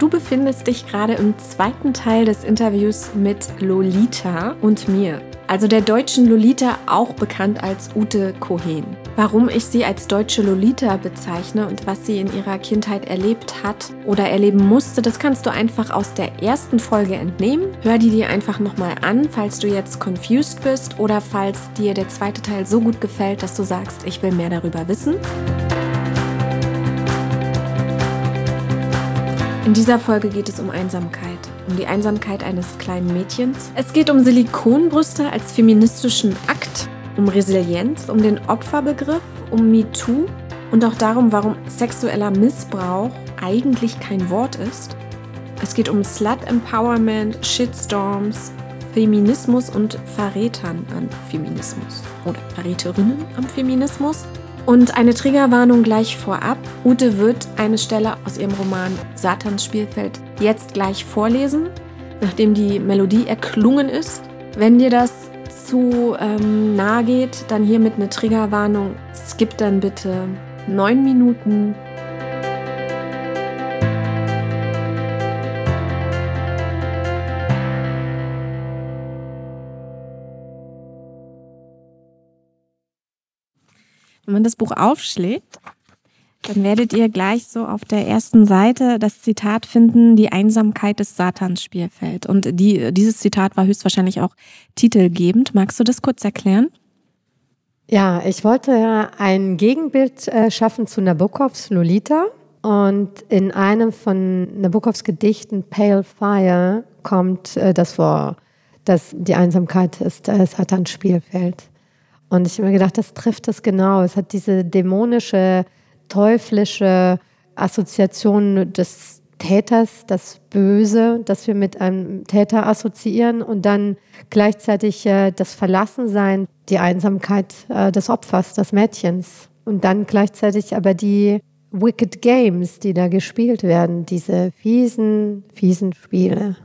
Du befindest dich gerade im zweiten Teil des Interviews mit Lolita und mir, also der deutschen Lolita, auch bekannt als Ute Cohen. Warum ich sie als deutsche Lolita bezeichne und was sie in ihrer Kindheit erlebt hat oder erleben musste, das kannst du einfach aus der ersten Folge entnehmen. Hör die dir einfach nochmal an, falls du jetzt confused bist oder falls dir der zweite Teil so gut gefällt, dass du sagst, ich will mehr darüber wissen. In dieser Folge geht es um Einsamkeit, um die Einsamkeit eines kleinen Mädchens. Es geht um Silikonbrüste als feministischen Akt, um Resilienz, um den Opferbegriff, um MeToo und auch darum, warum sexueller Missbrauch eigentlich kein Wort ist. Es geht um Slut-Empowerment, Shitstorms, Feminismus und Verrätern an Feminismus oder Verräterinnen am Feminismus. Und eine Triggerwarnung gleich vorab. Ute wird eine Stelle aus ihrem Roman Satans Spielfeld jetzt gleich vorlesen, nachdem die Melodie erklungen ist. Wenn dir das zu ähm, nahe geht, dann hiermit eine Triggerwarnung. Skip dann bitte neun Minuten Wenn man das Buch aufschlägt, dann werdet ihr gleich so auf der ersten Seite das Zitat finden, die Einsamkeit des Satans Spielfeld. Und die, dieses Zitat war höchstwahrscheinlich auch titelgebend. Magst du das kurz erklären? Ja, ich wollte ein Gegenbild äh, schaffen zu Nabokovs Lolita. Und in einem von Nabokovs Gedichten Pale Fire kommt äh, das vor, dass die Einsamkeit ist äh, Satans Spielfeld. Und ich habe mir gedacht, das trifft es genau. Es hat diese dämonische, teuflische Assoziation des Täters, das Böse, das wir mit einem Täter assoziieren und dann gleichzeitig äh, das Verlassensein, die Einsamkeit äh, des Opfers, des Mädchens und dann gleichzeitig aber die Wicked Games, die da gespielt werden, diese fiesen, fiesen Spiele,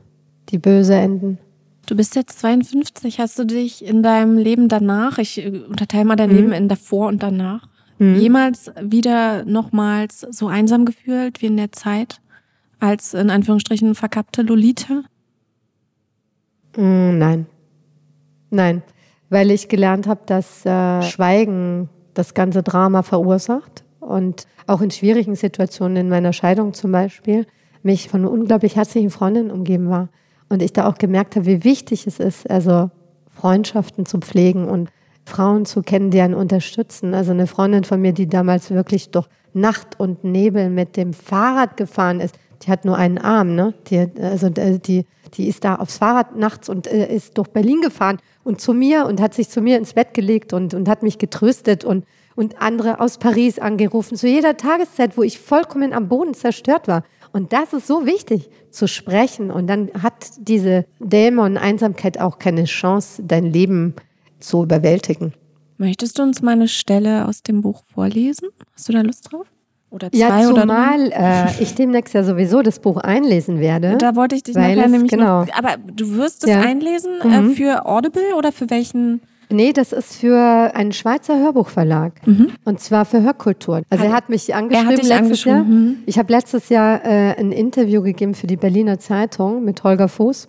die böse enden. Du bist jetzt 52. Hast du dich in deinem Leben danach, ich äh, unterteile mal dein mhm. Leben in davor und danach, mhm. jemals wieder nochmals so einsam gefühlt wie in der Zeit als in Anführungsstrichen verkappte Lolita? Mm, nein. Nein. Weil ich gelernt habe, dass äh, Schweigen das ganze Drama verursacht und auch in schwierigen Situationen, in meiner Scheidung zum Beispiel, mich von unglaublich herzlichen Freundinnen umgeben war. Und ich da auch gemerkt habe, wie wichtig es ist, also Freundschaften zu pflegen und Frauen zu kennen, die einen unterstützen. Also eine Freundin von mir, die damals wirklich durch Nacht und Nebel mit dem Fahrrad gefahren ist, die hat nur einen Arm, ne? Die, also äh, die, die ist da aufs Fahrrad nachts und äh, ist durch Berlin gefahren und zu mir und hat sich zu mir ins Bett gelegt und, und hat mich getröstet und, und andere aus Paris angerufen, zu jeder Tageszeit, wo ich vollkommen am Boden zerstört war. Und das ist so wichtig, zu sprechen. Und dann hat diese Dämon Einsamkeit auch keine Chance, dein Leben zu überwältigen. Möchtest du uns mal eine Stelle aus dem Buch vorlesen? Hast du da Lust drauf? Oder zwei ja, zumal oder äh, ich demnächst ja sowieso das Buch einlesen werde. Da wollte ich dich nachher nämlich genau. noch, Aber du wirst es ja. einlesen äh, mhm. für Audible oder für welchen? Nee, das ist für einen Schweizer Hörbuchverlag. Mhm. Und zwar für Hörkultur. Also hat, er hat mich angeschrieben hat letztes angeschrieben. Jahr. Mhm. Ich habe letztes Jahr äh, ein Interview gegeben für die Berliner Zeitung mit Holger Fuß.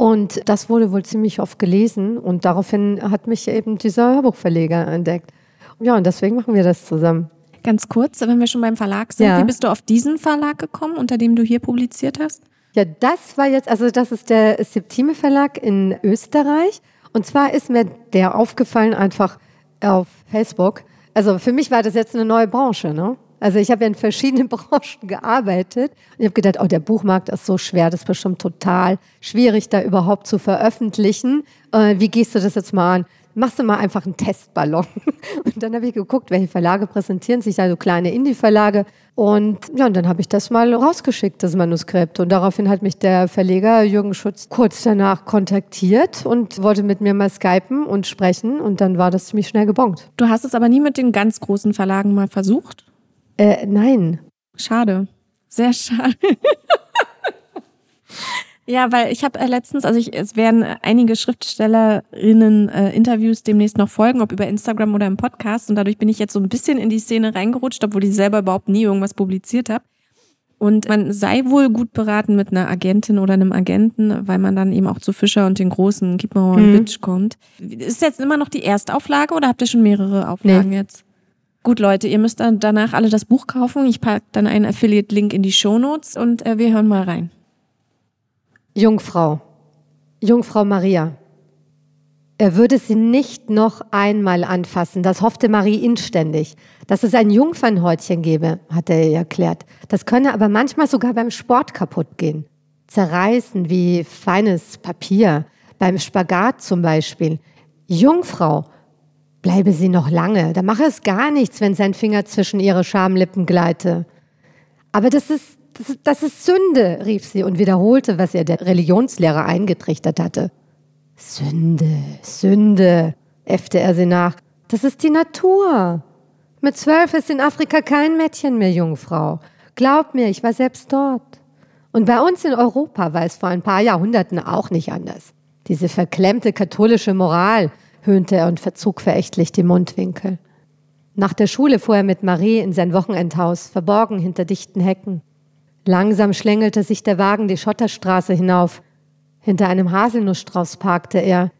Und das wurde wohl ziemlich oft gelesen. Und daraufhin hat mich eben dieser Hörbuchverleger entdeckt. Ja, und deswegen machen wir das zusammen. Ganz kurz, wenn wir schon beim Verlag sind, ja. wie bist du auf diesen Verlag gekommen, unter dem du hier publiziert hast? Ja, das war jetzt, also das ist der Septime Verlag in Österreich. Und zwar ist mir der aufgefallen einfach auf Facebook. Also für mich war das jetzt eine neue Branche, ne? Also ich habe ja in verschiedenen Branchen gearbeitet und ich habe gedacht, oh, der Buchmarkt ist so schwer, das ist bestimmt total schwierig, da überhaupt zu veröffentlichen. Äh, wie gehst du das jetzt mal an? machst du mal einfach einen Testballon. Und dann habe ich geguckt, welche Verlage präsentieren sich, also kleine Indie-Verlage. Und ja, und dann habe ich das mal rausgeschickt, das Manuskript. Und daraufhin hat mich der Verleger Jürgen Schutz kurz danach kontaktiert und wollte mit mir mal skypen und sprechen. Und dann war das ziemlich schnell gebongt. Du hast es aber nie mit den ganz großen Verlagen mal versucht? Äh, nein. Schade. Sehr schade. Ja, weil ich habe äh, letztens, also ich, es werden einige Schriftstellerinnen äh, Interviews demnächst noch folgen, ob über Instagram oder im Podcast. Und dadurch bin ich jetzt so ein bisschen in die Szene reingerutscht, obwohl ich selber überhaupt nie irgendwas publiziert habe. Und man sei wohl gut beraten mit einer Agentin oder einem Agenten, weil man dann eben auch zu Fischer und den großen Kiepenhauer und mhm. Witsch kommt. Ist jetzt immer noch die Erstauflage oder habt ihr schon mehrere Auflagen nee. jetzt? Gut, Leute, ihr müsst dann danach alle das Buch kaufen. Ich packe dann einen Affiliate-Link in die Shownotes und äh, wir hören mal rein. Jungfrau, Jungfrau Maria. Er würde sie nicht noch einmal anfassen, das hoffte Marie inständig. Dass es ein Jungfernhäutchen gebe, hatte er ihr erklärt. Das könne aber manchmal sogar beim Sport kaputt gehen. Zerreißen wie feines Papier, beim Spagat zum Beispiel. Jungfrau, bleibe sie noch lange, da mache es gar nichts, wenn sein Finger zwischen ihre Schamlippen gleite. Aber das ist das, das ist Sünde, rief sie und wiederholte, was ihr der Religionslehrer eingetrichtert hatte. Sünde, Sünde, äffte er sie nach. Das ist die Natur. Mit zwölf ist in Afrika kein Mädchen mehr Jungfrau. Glaub mir, ich war selbst dort. Und bei uns in Europa war es vor ein paar Jahrhunderten auch nicht anders. Diese verklemmte katholische Moral, höhnte er und verzog verächtlich die Mundwinkel. Nach der Schule fuhr er mit Marie in sein Wochenendhaus, verborgen hinter dichten Hecken. Langsam schlängelte sich der Wagen die Schotterstraße hinauf. Hinter einem Haselnussstrauß parkte er.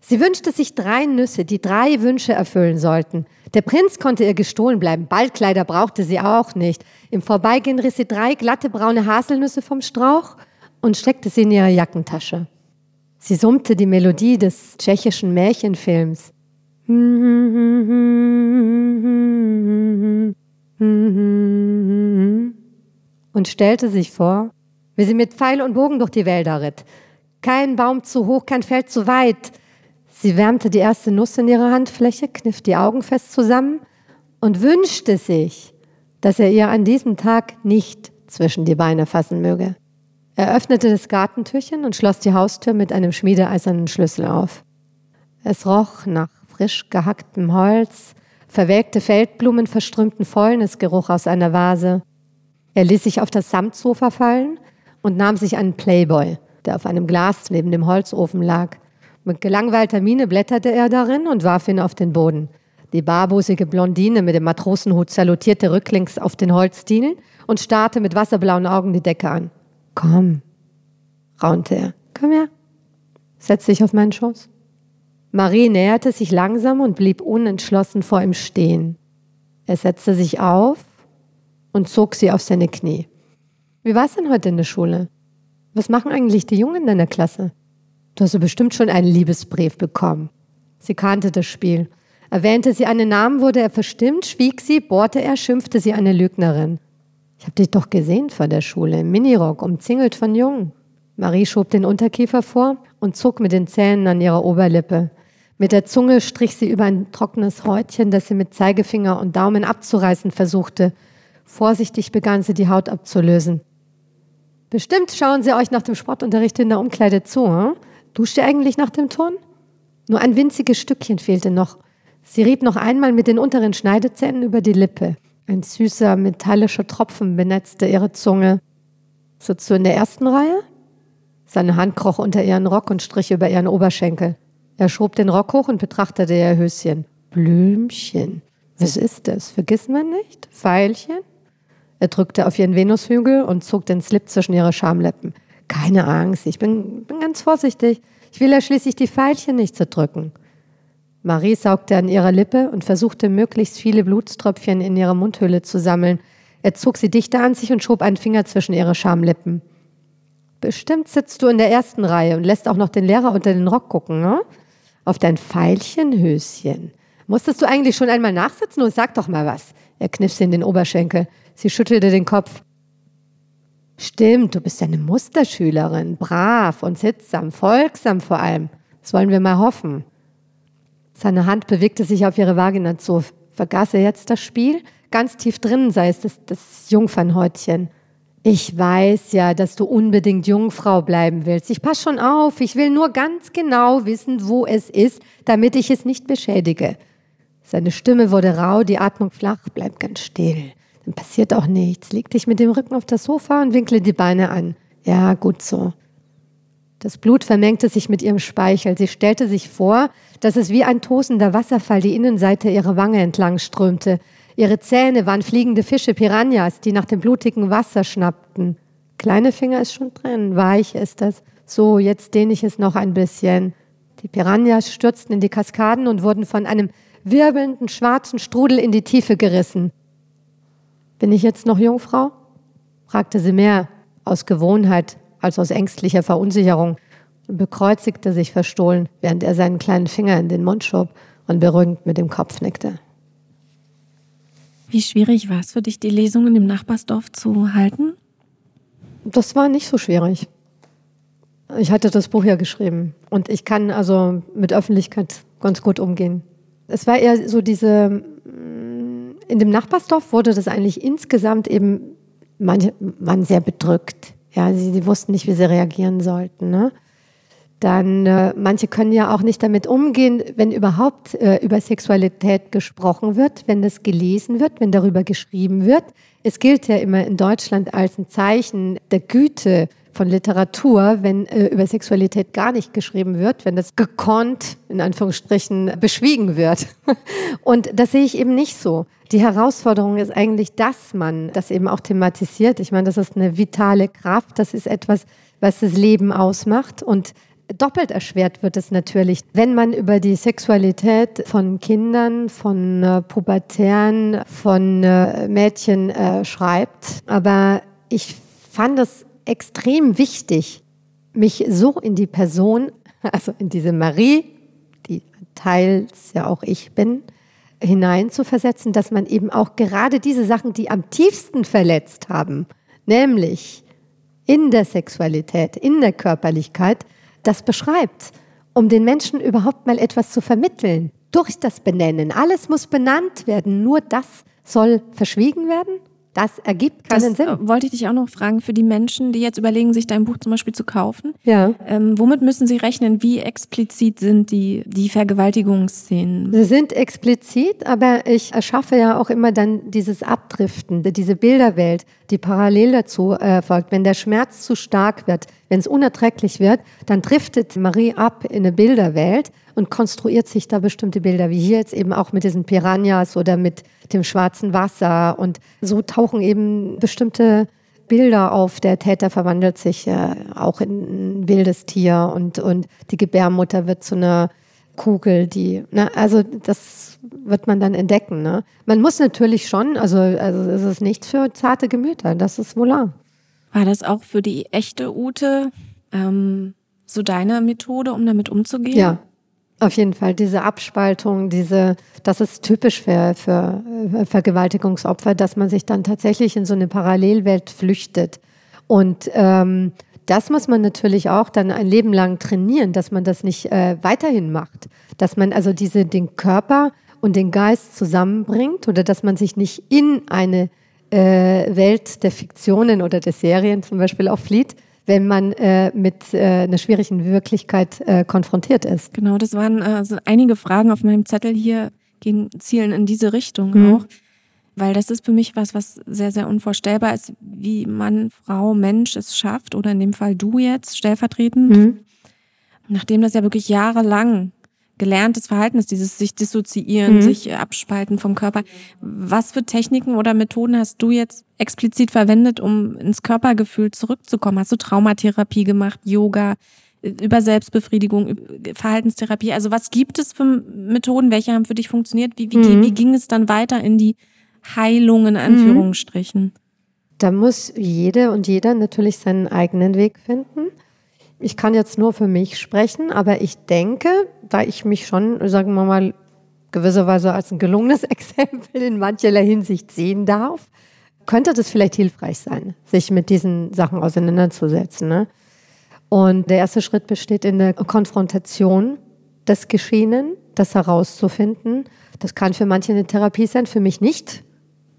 Sie wünschte sich drei Nüsse, die drei Wünsche erfüllen sollten. Der Prinz konnte ihr gestohlen bleiben, Ballkleider brauchte sie auch nicht. Im Vorbeigehen riss sie drei glatte braune Haselnüsse vom Strauch und steckte sie in ihre Jackentasche. Sie summte die Melodie des tschechischen Märchenfilms und stellte sich vor, wie sie mit Pfeil und Bogen durch die Wälder ritt. Kein Baum zu hoch, kein Feld zu weit. Sie wärmte die erste Nuss in ihrer Handfläche, kniff die Augen fest zusammen und wünschte sich, dass er ihr an diesem Tag nicht zwischen die Beine fassen möge. Er öffnete das Gartentürchen und schloss die Haustür mit einem schmiedeeisernen Schlüssel auf. Es roch nach frisch gehacktem Holz, verwelkte Feldblumen verströmten Fäulnisgeruch aus einer Vase. Er ließ sich auf das Samtsofa fallen und nahm sich einen Playboy, der auf einem Glas neben dem Holzofen lag. Mit gelangweilter Miene blätterte er darin und warf ihn auf den Boden. Die barbusige Blondine mit dem Matrosenhut salutierte rücklings auf den Holzdielen und starrte mit wasserblauen Augen die Decke an. Komm, raunte er. Komm her. Setz dich auf meinen Schoß. Marie näherte sich langsam und blieb unentschlossen vor ihm stehen. Er setzte sich auf und zog sie auf seine Knie. Wie war es denn heute in der Schule? Was machen eigentlich die Jungen in deiner Klasse? Du hast bestimmt schon einen Liebesbrief bekommen. Sie kannte das Spiel. Erwähnte sie einen Namen, wurde er verstimmt, schwieg sie, bohrte er, schimpfte sie eine Lügnerin. Ich hab dich doch gesehen vor der Schule, im Minirock, umzingelt von Jungen. Marie schob den Unterkiefer vor und zog mit den Zähnen an ihrer Oberlippe. Mit der Zunge strich sie über ein trockenes Häutchen, das sie mit Zeigefinger und Daumen abzureißen versuchte. Vorsichtig begann sie, die Haut abzulösen. Bestimmt schauen Sie euch nach dem Sportunterricht in der Umkleide zu. Hm? Duscht ihr eigentlich nach dem Turn? Nur ein winziges Stückchen fehlte noch. Sie rieb noch einmal mit den unteren Schneidezähnen über die Lippe. Ein süßer, metallischer Tropfen benetzte ihre Zunge. Sitzt du in der ersten Reihe? Seine Hand kroch unter ihren Rock und strich über ihren Oberschenkel. Er schob den Rock hoch und betrachtete ihr Höschen. Blümchen. Was ist das? Vergiss man nicht? Pfeilchen? Er drückte auf ihren Venushügel und zog den Slip zwischen ihre Schamlippen. Keine Angst, ich bin, bin ganz vorsichtig. Ich will ja schließlich die Pfeilchen nicht zerdrücken. Marie saugte an ihrer Lippe und versuchte möglichst viele Blutströpfchen in ihre Mundhöhle zu sammeln. Er zog sie dichter an sich und schob einen Finger zwischen ihre Schamlippen. Bestimmt sitzt du in der ersten Reihe und lässt auch noch den Lehrer unter den Rock gucken, ne? Auf dein Pfeilchenhöschen. Musstest du eigentlich schon einmal nachsitzen und sag doch mal was. Er kniff sie in den Oberschenkel. Sie schüttelte den Kopf. Stimmt, du bist eine Musterschülerin, brav und sittsam, folgsam vor allem. Das wollen wir mal hoffen. Seine Hand bewegte sich auf ihre Vagina zu. Vergaß er jetzt das Spiel? Ganz tief drinnen sei es das, das Jungfernhäutchen. Ich weiß ja, dass du unbedingt Jungfrau bleiben willst. Ich pass schon auf. Ich will nur ganz genau wissen, wo es ist, damit ich es nicht beschädige. Seine Stimme wurde rau, die Atmung flach. Bleib ganz still. Dann passiert auch nichts. Leg dich mit dem Rücken auf das Sofa und winkle die Beine an. Ja, gut so. Das Blut vermengte sich mit ihrem Speichel. Sie stellte sich vor, dass es wie ein tosender Wasserfall die Innenseite ihrer Wange entlang strömte. Ihre Zähne waren fliegende Fische, Piranhas, die nach dem blutigen Wasser schnappten. Kleine Finger ist schon drin, weich ist das. So, jetzt dehne ich es noch ein bisschen. Die Piranhas stürzten in die Kaskaden und wurden von einem wirbelnden schwarzen Strudel in die Tiefe gerissen. Bin ich jetzt noch Jungfrau? fragte sie mehr aus Gewohnheit als aus ängstlicher Verunsicherung und bekreuzigte sich verstohlen, während er seinen kleinen Finger in den Mund schob und beruhigend mit dem Kopf nickte. Wie schwierig war es für dich, die Lesungen im Nachbarsdorf zu halten? Das war nicht so schwierig. Ich hatte das Buch ja geschrieben und ich kann also mit Öffentlichkeit ganz gut umgehen. Es war eher so diese, mm, in dem Nachbarsdorf wurde das eigentlich insgesamt eben, manche waren sehr bedrückt. Ja, sie, sie wussten nicht, wie sie reagieren sollten. Ne? Dann, äh, manche können ja auch nicht damit umgehen, wenn überhaupt äh, über Sexualität gesprochen wird, wenn das gelesen wird, wenn darüber geschrieben wird. Es gilt ja immer in Deutschland als ein Zeichen der Güte von Literatur, wenn äh, über Sexualität gar nicht geschrieben wird, wenn das gekonnt, in Anführungsstrichen, beschwiegen wird. Und das sehe ich eben nicht so. Die Herausforderung ist eigentlich, dass man das eben auch thematisiert. Ich meine, das ist eine vitale Kraft, das ist etwas, was das Leben ausmacht. Und Doppelt erschwert wird es natürlich, wenn man über die Sexualität von Kindern, von äh, Pubertären, von äh, Mädchen äh, schreibt. Aber ich fand es extrem wichtig, mich so in die Person, also in diese Marie, die teils ja auch ich bin, hineinzuversetzen, dass man eben auch gerade diese Sachen, die am tiefsten verletzt haben, nämlich in der Sexualität, in der Körperlichkeit, das beschreibt, um den Menschen überhaupt mal etwas zu vermitteln. Durch das Benennen. Alles muss benannt werden. Nur das soll verschwiegen werden. Das ergibt keinen das Sinn. Äh, wollte ich dich auch noch fragen, für die Menschen, die jetzt überlegen, sich dein Buch zum Beispiel zu kaufen. Ja. Ähm, womit müssen sie rechnen? Wie explizit sind die, die Vergewaltigungsszenen? Sie sind explizit, aber ich erschaffe ja auch immer dann dieses Abdriften, diese Bilderwelt, die parallel dazu äh, folgt. Wenn der Schmerz zu stark wird, wenn es unerträglich wird, dann driftet Marie ab in eine Bilderwelt und konstruiert sich da bestimmte Bilder, wie hier jetzt eben auch mit diesen Piranhas oder mit dem schwarzen Wasser. Und so tauchen eben bestimmte Bilder auf. Der Täter verwandelt sich äh, auch in ein wildes Tier und, und die Gebärmutter wird zu einer Kugel, die, ne, also das wird man dann entdecken. Ne? Man muss natürlich schon, also, also es ist nichts für zarte Gemüter, das ist wohl. War das auch für die echte Ute ähm, so deine Methode, um damit umzugehen? Ja, auf jeden Fall, diese Abspaltung, diese, das ist typisch für, für äh, Vergewaltigungsopfer, dass man sich dann tatsächlich in so eine Parallelwelt flüchtet. Und ähm, das muss man natürlich auch dann ein Leben lang trainieren, dass man das nicht äh, weiterhin macht. Dass man also diese, den Körper und den Geist zusammenbringt oder dass man sich nicht in eine äh, Welt der Fiktionen oder der Serien zum Beispiel auch flieht, wenn man äh, mit äh, einer schwierigen Wirklichkeit äh, konfrontiert ist. Genau, das waren also einige Fragen auf meinem Zettel hier, gehen, zielen in diese Richtung mhm. auch. Weil das ist für mich was, was sehr, sehr unvorstellbar ist, wie Mann, Frau, Mensch es schafft, oder in dem Fall du jetzt stellvertretend. Mhm. Nachdem das ja wirklich jahrelang gelerntes Verhalten ist, dieses sich dissoziieren, mhm. sich abspalten vom Körper. Was für Techniken oder Methoden hast du jetzt explizit verwendet, um ins Körpergefühl zurückzukommen? Hast du Traumatherapie gemacht, Yoga, über Selbstbefriedigung, Verhaltenstherapie? Also was gibt es für Methoden? Welche haben für dich funktioniert? Wie, wie, mhm. wie ging es dann weiter in die Heilung in Anführungsstrichen? Da muss jede und jeder natürlich seinen eigenen Weg finden. Ich kann jetzt nur für mich sprechen, aber ich denke, da ich mich schon, sagen wir mal, gewisserweise als ein gelungenes Exempel in mancherlei Hinsicht sehen darf, könnte das vielleicht hilfreich sein, sich mit diesen Sachen auseinanderzusetzen. Ne? Und der erste Schritt besteht in der Konfrontation des Geschehenen, das herauszufinden. Das kann für manche eine Therapie sein, für mich nicht.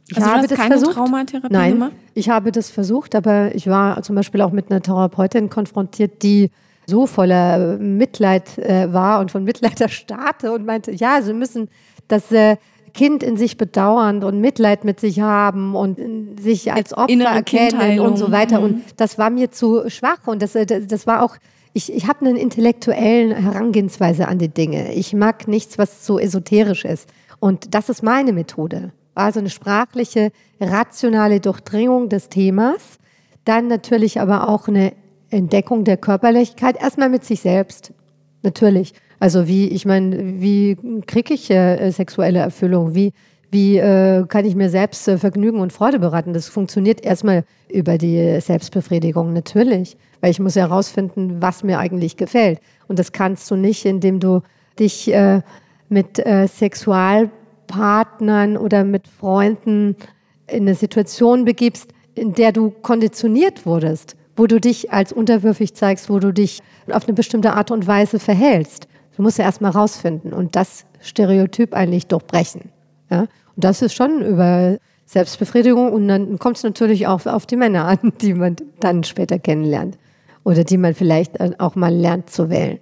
Ich also habe das keine versucht. Traumatherapie Nein, gemacht? ich habe das versucht, aber ich war zum Beispiel auch mit einer Therapeutin konfrontiert, die so voller Mitleid äh, war und von Mitleid erstarrte und meinte, ja, sie müssen das äh, Kind in sich bedauern und Mitleid mit sich haben und sich als Opfer erkennen und so weiter. Mhm. Und das war mir zu schwach und das, das, das war auch ich, ich habe eine intellektuelle Herangehensweise an die Dinge. Ich mag nichts, was so esoterisch ist. Und das ist meine Methode. Also eine sprachliche, rationale Durchdringung des Themas. Dann natürlich aber auch eine Entdeckung der Körperlichkeit. Erstmal mit sich selbst. Natürlich. Also wie, ich meine, wie kriege ich äh, sexuelle Erfüllung? Wie, wie äh, kann ich mir selbst äh, Vergnügen und Freude bereiten? Das funktioniert erstmal über die Selbstbefriedigung, natürlich. Weil ich muss ja herausfinden, was mir eigentlich gefällt. Und das kannst du nicht, indem du dich äh, mit äh, Sexualpartnern oder mit Freunden in eine Situation begibst, in der du konditioniert wurdest, wo du dich als unterwürfig zeigst, wo du dich auf eine bestimmte Art und Weise verhältst. Du musst ja erstmal rausfinden und das Stereotyp eigentlich durchbrechen. Ja? Und das ist schon über Selbstbefriedigung und dann kommt es natürlich auch auf die Männer an, die man dann später kennenlernt oder die man vielleicht auch mal lernt zu wählen.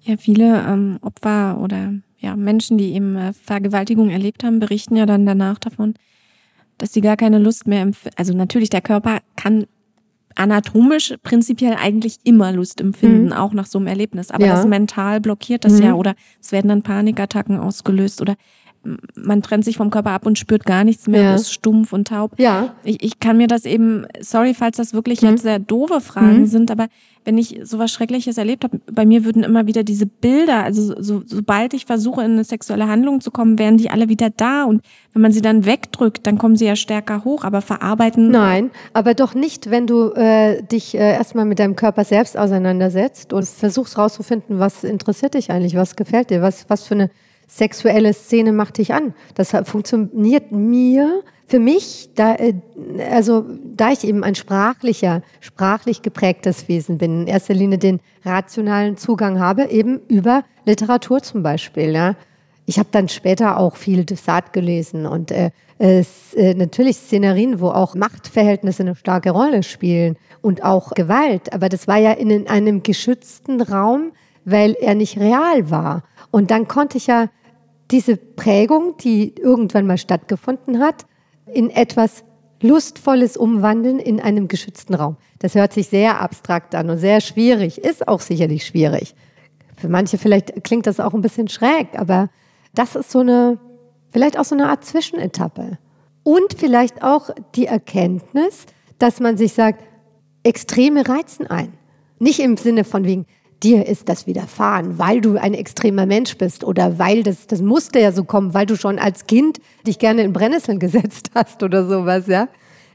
Ja, viele ähm, Opfer oder ja, Menschen, die eben äh, Vergewaltigung erlebt haben, berichten ja dann danach davon, dass sie gar keine Lust mehr empfinden. Also natürlich, der Körper kann anatomisch prinzipiell eigentlich immer Lust empfinden, mhm. auch nach so einem Erlebnis. Aber ja. das mental blockiert das mhm. ja oder es werden dann Panikattacken ausgelöst oder man trennt sich vom Körper ab und spürt gar nichts mehr, ja. ist stumpf und taub. Ja. Ich, ich kann mir das eben, sorry, falls das wirklich mhm. jetzt sehr doofe Fragen mhm. sind, aber wenn ich sowas Schreckliches erlebt habe, bei mir würden immer wieder diese Bilder, also so, sobald ich versuche, in eine sexuelle Handlung zu kommen, wären die alle wieder da. Und wenn man sie dann wegdrückt, dann kommen sie ja stärker hoch, aber verarbeiten. Nein, aber doch nicht, wenn du äh, dich äh, erstmal mit deinem Körper selbst auseinandersetzt und versuchst rauszufinden, was interessiert dich eigentlich, was gefällt dir, was, was für eine sexuelle Szene macht dich an. Das funktioniert mir, für mich, da, äh, also da ich eben ein sprachlicher, sprachlich geprägtes Wesen bin, in erster Linie den rationalen Zugang habe, eben über Literatur zum Beispiel. Ja. Ich habe dann später auch viel Saat gelesen und äh, es, äh, natürlich Szenarien, wo auch Machtverhältnisse eine starke Rolle spielen und auch Gewalt. Aber das war ja in einem geschützten Raum, weil er nicht real war. Und dann konnte ich ja diese Prägung, die irgendwann mal stattgefunden hat, in etwas Lustvolles umwandeln in einem geschützten Raum. Das hört sich sehr abstrakt an und sehr schwierig, ist auch sicherlich schwierig. Für manche vielleicht klingt das auch ein bisschen schräg, aber das ist so eine, vielleicht auch so eine Art Zwischenetappe. Und vielleicht auch die Erkenntnis, dass man sich sagt, Extreme reizen ein. Nicht im Sinne von wegen, dir ist das widerfahren, weil du ein extremer Mensch bist oder weil das, das musste ja so kommen, weil du schon als Kind dich gerne in Brennnesseln gesetzt hast oder sowas, ja.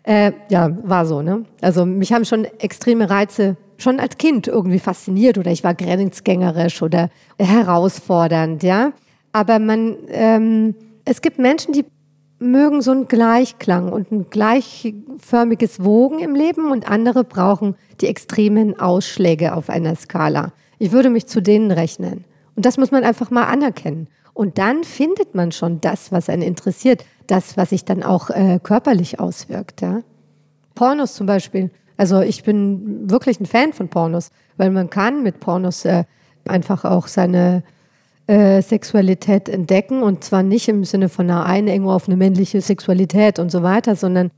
Äh, ja, war so, ne? Also mich haben schon extreme Reize schon als Kind irgendwie fasziniert oder ich war grenzgängerisch oder herausfordernd, ja. Aber man, ähm, es gibt Menschen, die mögen so einen Gleichklang und ein gleichförmiges Wogen im Leben und andere brauchen die extremen Ausschläge auf einer Skala. Ich würde mich zu denen rechnen. Und das muss man einfach mal anerkennen. Und dann findet man schon das, was einen interessiert, das, was sich dann auch äh, körperlich auswirkt. Ja? Pornos zum Beispiel. Also ich bin wirklich ein Fan von Pornos, weil man kann mit Pornos äh, einfach auch seine äh, Sexualität entdecken und zwar nicht im Sinne von einer Einengung auf eine männliche Sexualität und so weiter, sondern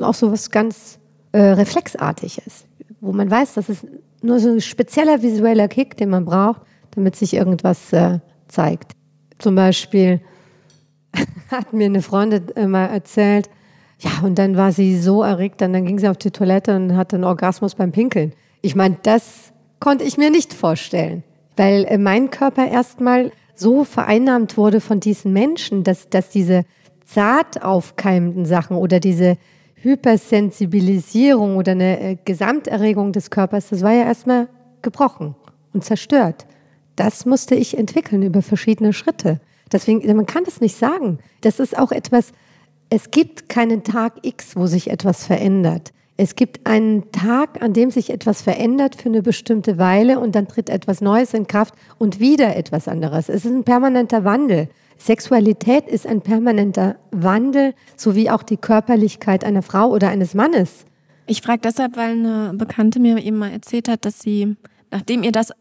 auch so was ganz äh, reflexartiges, wo man weiß, das ist nur so ein spezieller visueller Kick, den man braucht, damit sich irgendwas äh, zeigt. Zum Beispiel hat mir eine Freundin mal erzählt, ja, und dann war sie so erregt, dann, dann ging sie auf die Toilette und hatte einen Orgasmus beim Pinkeln. Ich meine, das konnte ich mir nicht vorstellen weil äh, mein Körper erstmal so vereinnahmt wurde von diesen Menschen, dass, dass diese zart aufkeimenden Sachen oder diese Hypersensibilisierung oder eine äh, Gesamterregung des Körpers, das war ja erstmal gebrochen und zerstört. Das musste ich entwickeln über verschiedene Schritte. Deswegen, man kann das nicht sagen. Das ist auch etwas, es gibt keinen Tag X, wo sich etwas verändert. Es gibt einen Tag, an dem sich etwas verändert für eine bestimmte Weile und dann tritt etwas Neues in Kraft und wieder etwas anderes. Es ist ein permanenter Wandel. Sexualität ist ein permanenter Wandel, so wie auch die Körperlichkeit einer Frau oder eines Mannes. Ich frage deshalb, weil eine Bekannte mir eben mal erzählt hat, dass sie, nachdem ihr das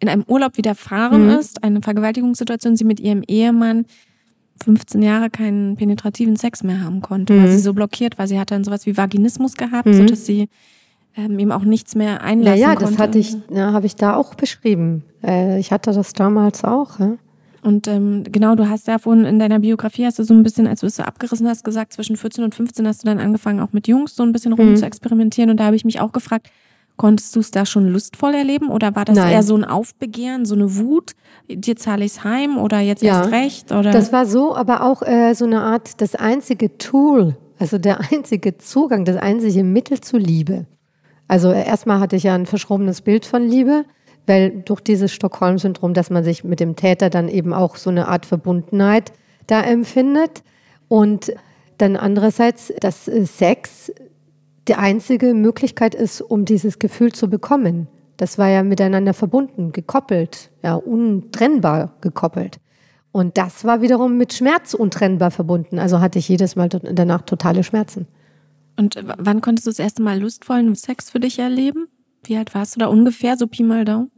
in einem Urlaub widerfahren mhm. ist, eine Vergewaltigungssituation, sie mit ihrem Ehemann 15 Jahre keinen penetrativen Sex mehr haben konnte, mhm. weil sie so blockiert war. Sie hatte dann sowas wie Vaginismus gehabt, mhm. sodass sie ähm, ihm auch nichts mehr einlassen ja, ja, konnte. das hatte ich, ja, habe ich da auch beschrieben. Äh, ich hatte das damals auch. Ja? Und ähm, genau, du hast ja vorhin in deiner Biografie hast du so ein bisschen, als du es so abgerissen hast, gesagt, zwischen 14 und 15 hast du dann angefangen, auch mit Jungs so ein bisschen rum Mhm. zu experimentieren. Und da habe ich mich auch gefragt, konntest du es da schon lustvoll erleben oder war das Nein. eher so ein Aufbegehren, so eine Wut, dir zahle ich's heim oder jetzt Ja. erst recht? Oder? Das war so, aber auch äh, so eine Art, das einzige Tool, also der einzige Zugang, das einzige Mittel zu Liebe. Also äh, erstmal hatte ich ja ein verschrobenes Bild von Liebe, weil durch dieses Stockholm-Syndrom, dass man sich mit dem Täter dann eben auch so eine Art Verbundenheit da empfindet. Und dann andererseits, dass äh, Sex die einzige Möglichkeit ist, um dieses Gefühl zu bekommen. Das war ja miteinander verbunden, gekoppelt, ja, untrennbar gekoppelt. Und das war wiederum mit Schmerz untrennbar verbunden. Also hatte ich jedes Mal danach totale Schmerzen. Und wann konntest du das erste Mal lustvollen Sex für dich erleben? Wie alt warst du da ungefähr, so Pi mal Daumen?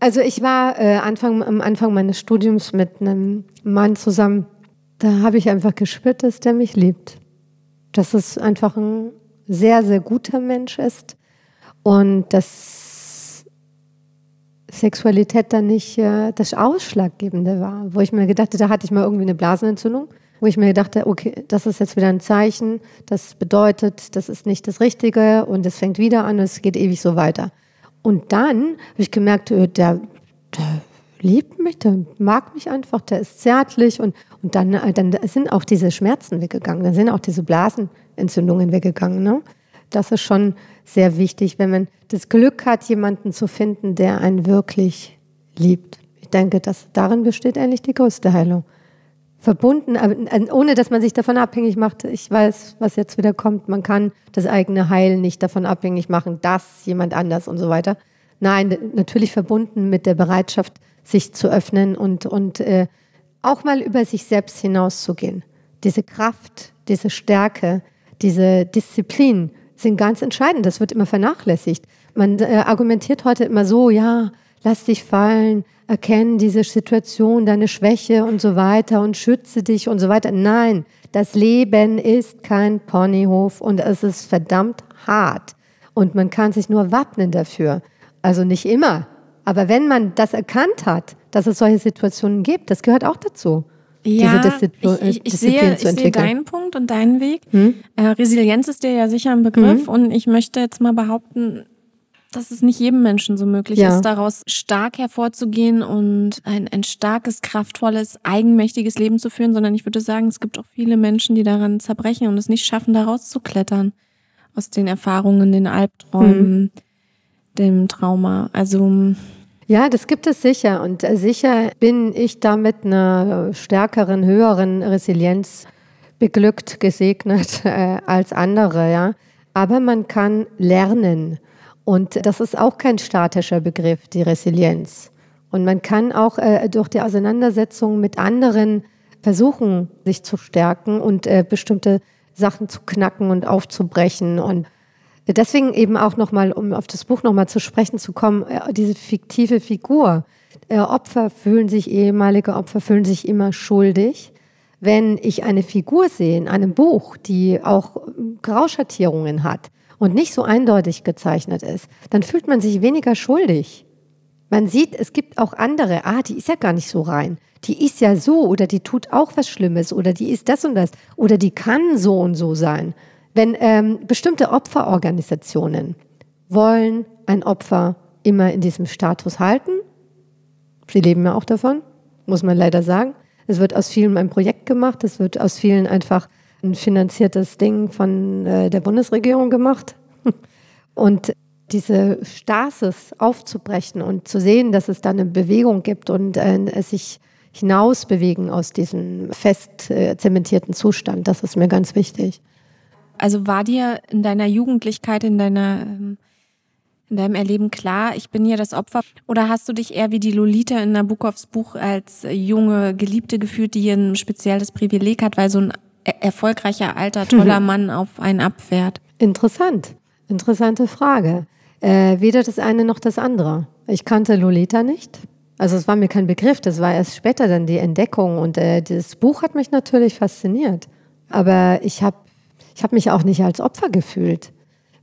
Also ich war äh, Anfang, am Anfang meines Studiums mit einem Mann zusammen. Da habe ich einfach gespürt, dass der mich liebt. Dass es einfach ein sehr, sehr guter Mensch ist. Und dass Sexualität dann nicht äh, das Ausschlaggebende war. Wo ich mir gedacht habe, da hatte ich mal irgendwie eine Blasenentzündung. Wo ich mir gedacht habe, okay, das ist jetzt wieder ein Zeichen. Das bedeutet, das ist nicht das Richtige und es fängt wieder an und es geht ewig so weiter. Und dann habe ich gemerkt, äh, der, der liebt mich, der mag mich einfach, der ist zärtlich und, und dann, äh, dann sind auch diese Schmerzen weggegangen, dann sind auch diese Blasenentzündungen weggegangen. Ne? Das ist schon sehr wichtig, wenn man das Glück hat, jemanden zu finden, der einen wirklich liebt. Ich denke, dass darin besteht eigentlich die größte Heilung. Verbunden, äh, ohne dass man sich davon abhängig macht. Ich weiß, was jetzt wieder kommt. Man kann das eigene Heil nicht davon abhängig machen, dass jemand anders und so weiter. Nein, natürlich verbunden mit der Bereitschaft, sich zu öffnen und, und äh, auch mal über sich selbst hinauszugehen. Diese Kraft, diese Stärke, diese Disziplin sind ganz entscheidend. Das wird immer vernachlässigt. Man äh, argumentiert heute immer so, ja, lass dich fallen, erkenne diese Situation, deine Schwäche und so weiter und schütze dich und so weiter. Nein, das Leben ist kein Ponyhof und es ist verdammt hart. Und man kann sich nur wappnen dafür. Also nicht immer. Aber wenn man das erkannt hat, dass es solche Situationen gibt, das gehört auch dazu. Ja, diese Disziplin, ich, ich, Disziplin sehe, ich zu sehe deinen Punkt und deinen Weg. Hm? Äh, Resilienz ist dir ja sicher ein Begriff und ich möchte jetzt mal behaupten, dass es nicht jedem Menschen so möglich Ja. ist, daraus stark hervorzugehen und ein, ein starkes, kraftvolles, eigenmächtiges Leben zu führen, sondern ich würde sagen, es gibt auch viele Menschen, die daran zerbrechen und es nicht schaffen, da rauszuklettern. Aus den Erfahrungen, den Albträumen, dem Trauma. Also, Ja, das gibt es sicher. Und äh, sicher bin ich damit einer stärkeren, höheren Resilienz beglückt, gesegnet äh, als andere, ja. Aber man kann lernen. Und das ist auch kein statischer Begriff, die Resilienz. Und man kann auch äh, durch die Auseinandersetzung mit anderen versuchen, sich zu stärken und äh, bestimmte Sachen zu knacken und aufzubrechen. Und deswegen eben auch nochmal, um auf das Buch nochmal zu sprechen zu kommen, äh, diese fiktive Figur. Äh, Opfer fühlen sich, ehemalige Opfer fühlen sich immer schuldig. Wenn ich eine Figur sehe in einem Buch, die auch ähm, Grauschattierungen hat und nicht so eindeutig gezeichnet ist, dann fühlt man sich weniger schuldig. Man sieht, es gibt auch andere, ah, die ist ja gar nicht so rein. Die ist ja so oder die tut auch was Schlimmes oder die ist das und das oder die kann so und so sein. Wenn ähm, bestimmte Opferorganisationen wollen ein Opfer immer in diesem Status halten, sie leben ja auch davon, muss man leider sagen. Es wird aus vielen ein Projekt gemacht, es wird aus vielen einfach ein finanziertes Ding von äh, der Bundesregierung gemacht. Und diese Stasis aufzubrechen und zu sehen, dass es da eine Bewegung gibt und äh, sich hinausbewegen aus diesem fest äh, zementierten Zustand, das ist mir ganz wichtig. Also war dir in deiner Jugendlichkeit, in deiner ähm, in deinem Erleben klar, ich bin hier das Opfer? Oder hast du dich eher wie die Lolita in Nabokovs Buch als junge Geliebte gefühlt, die hier ein spezielles Privileg hat, weil so ein er erfolgreicher, alter, toller Mann auf einen abfährt? Interessant, interessante Frage. Äh, weder das eine noch das andere. Ich kannte Lolita nicht. Also es war mir kein Begriff, das war erst später dann die Entdeckung und äh, das Buch hat mich natürlich fasziniert. Aber ich habe ich hab mich auch nicht als Opfer gefühlt,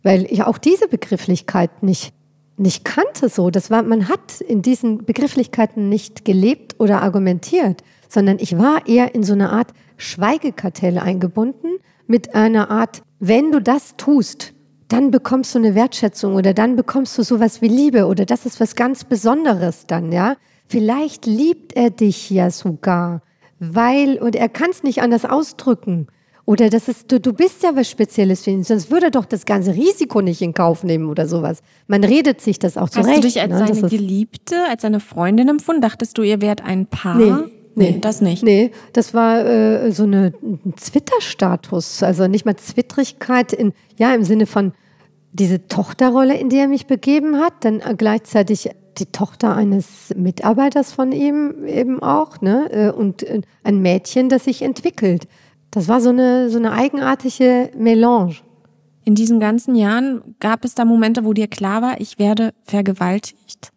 weil ich auch diese Begrifflichkeit nicht, nicht kannte so. Das war, man hat in diesen Begrifflichkeiten nicht gelebt oder argumentiert, sondern ich war eher in so eine Art Schweigekartell eingebunden mit einer Art, wenn du das tust, dann bekommst du eine Wertschätzung oder dann bekommst du sowas wie Liebe oder das ist was ganz Besonderes dann, ja. Vielleicht liebt er dich ja sogar, weil, und er kann es nicht anders ausdrücken. Oder das ist, du, du bist ja was Spezielles für ihn, sonst würde er doch das ganze Risiko nicht in Kauf nehmen oder sowas. Man redet sich das auch zurecht. Hast du dich als ne? seine Geliebte, als seine Freundin empfunden? Dachtest du, ihr wärt ein Paar? Nee. Nee, das nicht. Nee, das war äh, so eine Zwitterstatus, also nicht mal Zwittrigkeit in, ja, im Sinne von diese Tochterrolle, in die er mich begeben hat, dann gleichzeitig die Tochter eines Mitarbeiters von ihm eben auch, ne, äh, und äh, ein Mädchen, das sich entwickelt. Das war so eine, so eine eigenartige Melange. In diesen ganzen Jahren gab es da Momente, wo dir klar war, ich werde vergewaltigt?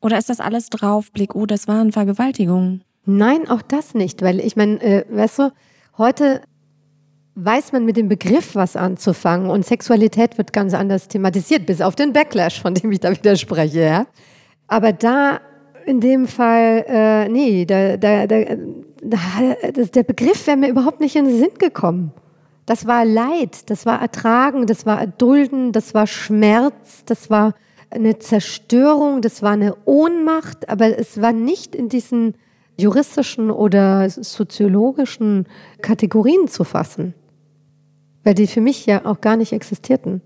Oder ist das alles Draufblick? Oh, das waren Vergewaltigungen. Nein, auch das nicht, weil ich meine, äh, weißt du, heute weiß man mit dem Begriff was anzufangen und Sexualität wird ganz anders thematisiert, bis auf den Backlash, von dem ich da widerspreche. Ja? Aber da in dem Fall, äh, nee, da, da, da, der Begriff wäre mir überhaupt nicht in den Sinn gekommen. Das war Leid, das war Ertragen, das war Erdulden, das war Schmerz, das war eine Zerstörung, das war eine Ohnmacht, aber es war nicht in diesen juristischen oder soziologischen Kategorien zu fassen, weil die für mich ja auch gar nicht existierten.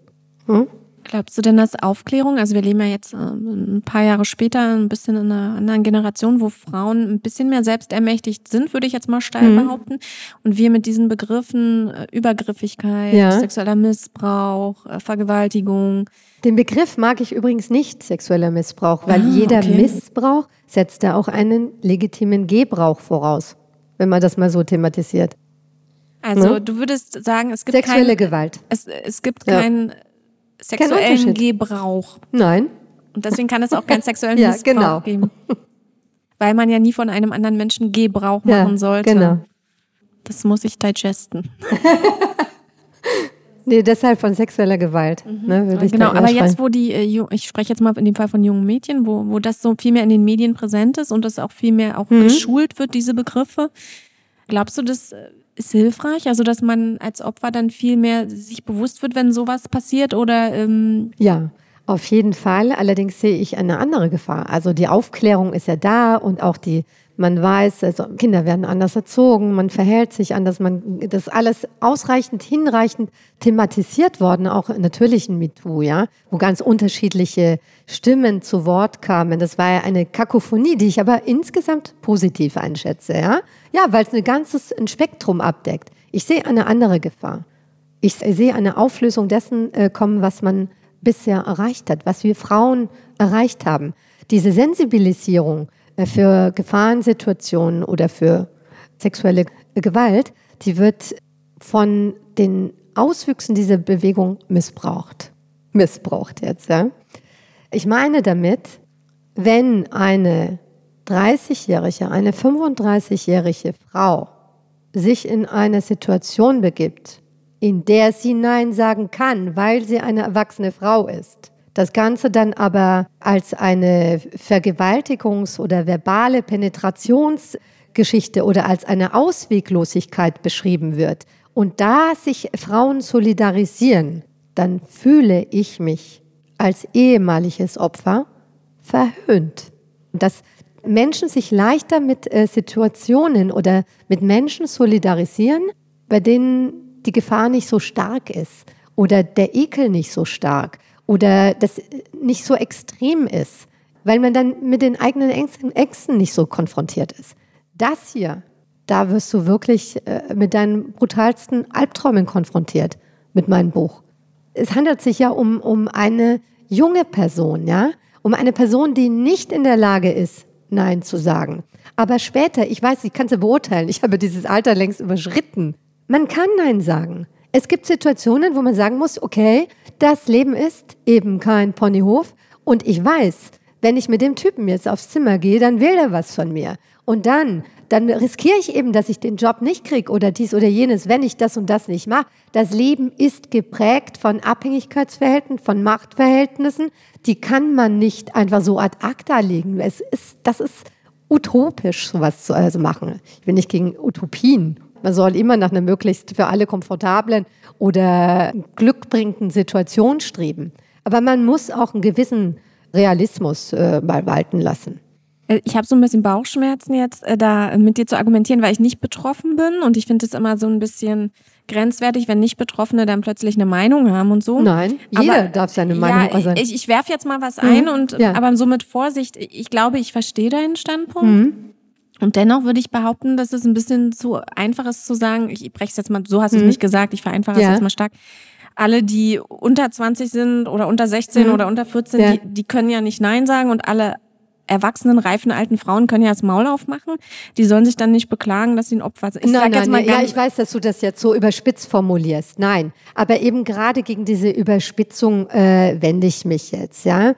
Hm? Glaubst du denn, dass Aufklärung, also wir leben ja jetzt äh, ein paar Jahre später ein bisschen in einer anderen Generation, wo Frauen ein bisschen mehr selbstermächtigt sind, würde ich jetzt mal steil mhm. behaupten, und wir mit diesen Begriffen äh, Übergriffigkeit, ja. sexueller Missbrauch, äh, Vergewaltigung. Den Begriff mag ich übrigens nicht, sexueller Missbrauch, weil ah, jeder okay. Missbrauch setzt da auch einen legitimen Gebrauch voraus, wenn man das mal so thematisiert. Also ne? du würdest sagen, es gibt sexuelle kein, Gewalt. Es, es gibt ja. keinen sexuellen Gebrauch. Nein. Und deswegen kann es auch keinen sexuellen ja, Missbrauch genau. geben. Weil man ja nie von einem anderen Menschen Gebrauch ja, machen sollte. Genau. Das muss ich digesten. nee, deshalb von sexueller Gewalt. Mhm. Ne, genau, aber jetzt, wo die, äh, ich spreche jetzt mal in dem Fall von jungen Mädchen, wo, wo das so viel mehr in den Medien präsent ist und das auch viel mehr auch mhm. geschult wird, diese Begriffe. Glaubst du, das äh, ist hilfreich? Also, dass man als Opfer dann viel mehr sich bewusst wird, wenn sowas passiert oder? Ähm ja. Auf jeden Fall. Allerdings sehe ich eine andere Gefahr. Also die Aufklärung ist ja da und auch die man weiß, also Kinder werden anders erzogen, man verhält sich anders, man, das alles ausreichend, hinreichend thematisiert worden, auch natürlich in MeToo, ja, wo ganz unterschiedliche Stimmen zu Wort kamen. Das war ja eine Kakophonie, die ich aber insgesamt positiv einschätze, ja. Ja, weil es ein ganzes ein Spektrum abdeckt. Ich sehe eine andere Gefahr. Ich sehe eine Auflösung dessen äh, kommen, was man bisher erreicht hat, was wir Frauen erreicht haben. Diese Sensibilisierung, für Gefahrensituationen oder für sexuelle Gewalt, die wird von den Auswüchsen dieser Bewegung missbraucht. Missbraucht jetzt, ja. Ich meine damit, wenn eine 30-jährige, eine 35-jährige Frau sich in eine Situation begibt, in der sie Nein sagen kann, weil sie eine erwachsene Frau ist, das Ganze dann aber als eine Vergewaltigungs- oder verbale Penetrationsgeschichte oder als eine Ausweglosigkeit beschrieben wird und da sich Frauen solidarisieren, dann fühle ich mich als ehemaliges Opfer verhöhnt. Dass Menschen sich leichter mit äh, Situationen oder mit Menschen solidarisieren, bei denen die Gefahr nicht so stark ist oder der Ekel nicht so stark oder das nicht so extrem ist, weil man dann mit den eigenen Ängsten, Ängsten nicht so konfrontiert ist. Das hier, da wirst du wirklich äh, mit deinen brutalsten Albträumen konfrontiert mit meinem Buch. Es handelt sich ja um, um eine junge Person, ja, um eine Person, die nicht in der Lage ist, Nein zu sagen. Aber später, ich weiß, ich kann sie beurteilen, ich habe dieses Alter längst überschritten. Man kann Nein sagen. Es gibt Situationen, wo man sagen muss, okay, das Leben ist eben kein Ponyhof und ich weiß, wenn ich mit dem Typen jetzt aufs Zimmer gehe, dann will er was von mir. Und dann dann riskiere ich eben, dass ich den Job nicht kriege oder dies oder jenes, wenn ich das und das nicht mache. Das Leben ist geprägt von Abhängigkeitsverhältnissen, von Machtverhältnissen. Die kann man nicht einfach so ad acta legen. Es ist, das ist utopisch, sowas zu also machen. Ich bin nicht gegen Utopien. Man soll immer nach einer möglichst für alle komfortablen oder glückbringenden Situation streben. Aber man muss auch einen gewissen Realismus äh, mal walten lassen. Äh, ich habe so ein bisschen Bauchschmerzen jetzt, äh, da mit dir zu argumentieren, weil ich nicht betroffen bin. Und ich finde es immer so ein bisschen grenzwertig, wenn nicht Betroffene dann plötzlich eine Meinung haben und so. Nein, jeder aber, darf seine Meinung ja, äußern. Ich, ich werfe jetzt mal was mhm. ein und ja. aber so mit Vorsicht. Ich glaube, ich verstehe deinen Standpunkt. Mhm. Und dennoch würde ich behaupten, dass es ein bisschen zu einfach ist zu sagen, ich breche es jetzt mal, so hast du es mhm. nicht gesagt, ich vereinfache ja. es jetzt mal stark alle, die unter 20 sind oder unter 16 mhm. oder unter 14, ja. die, die können ja nicht Nein sagen und alle erwachsenen, reifen, alten Frauen können ja das Maul aufmachen. Die sollen sich dann nicht beklagen, dass sie ein Opfer sind. Ich nein, nein, nein. ja, ich weiß, dass du das jetzt so überspitzt formulierst. Nein, aber eben gerade gegen diese Überspitzung äh, wende ich mich jetzt, ja.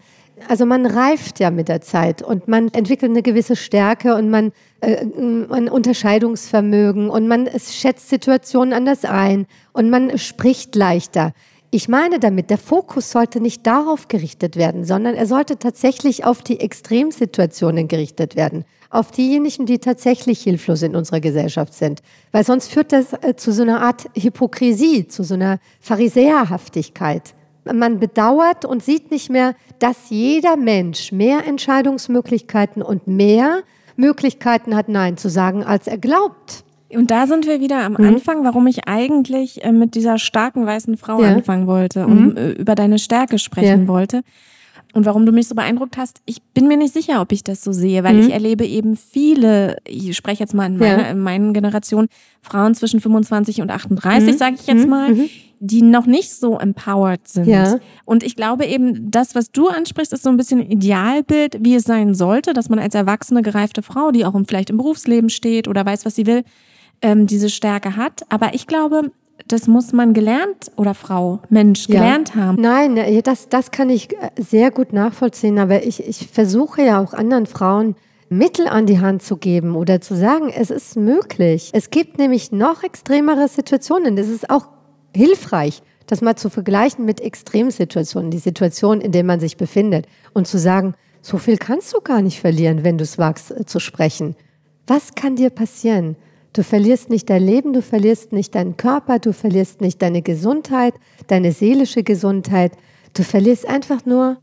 Also man reift ja mit der Zeit und man entwickelt eine gewisse Stärke und man äh, ein Unterscheidungsvermögen und man schätzt Situationen anders ein und man spricht leichter. Ich meine damit, der Fokus sollte nicht darauf gerichtet werden, sondern er sollte tatsächlich auf die Extremsituationen gerichtet werden, auf diejenigen, die tatsächlich hilflos in unserer Gesellschaft sind. Weil sonst führt das äh, zu so einer Art Hypokrisie, zu so einer Pharisäerhaftigkeit man bedauert und sieht nicht mehr, dass jeder Mensch mehr Entscheidungsmöglichkeiten und mehr Möglichkeiten hat, Nein zu sagen, als er glaubt. Und da sind wir wieder am mhm. Anfang, warum ich eigentlich äh, mit dieser starken weißen Frau ja. anfangen wollte und mhm. über deine Stärke sprechen ja. wollte und warum du mich so beeindruckt hast, ich bin mir nicht sicher, ob ich das so sehe, weil mhm. ich erlebe eben viele, ich spreche jetzt mal in meiner, ja. in meinen Generation, Frauen zwischen 25 und 38, mhm. sage ich jetzt mhm. mal, mhm. Die noch nicht so empowered sind. Ja. Und ich glaube eben, das, was du ansprichst, ist so ein bisschen ein Idealbild, wie es sein sollte, dass man als erwachsene, gereifte Frau, die auch vielleicht im Berufsleben steht oder weiß, was sie will, ähm, diese Stärke hat. Aber ich glaube, das muss man gelernt oder Frau, Mensch, gelernt ja. haben. Nein, das, das kann ich äh, sehr gut nachvollziehen, aber ich, ich versuche ja auch anderen Frauen Mittel an die Hand zu geben oder zu sagen, es ist möglich. Es gibt nämlich noch extremere Situationen. Es ist auch hilfreich, das mal zu vergleichen mit Extremsituationen, die Situation, in der man sich befindet und zu sagen, so viel kannst du gar nicht verlieren, wenn du es wagst äh, zu sprechen. Was kann dir passieren? Du verlierst nicht dein Leben, du verlierst nicht deinen Körper, du verlierst nicht deine Gesundheit, deine seelische Gesundheit. Du verlierst einfach nur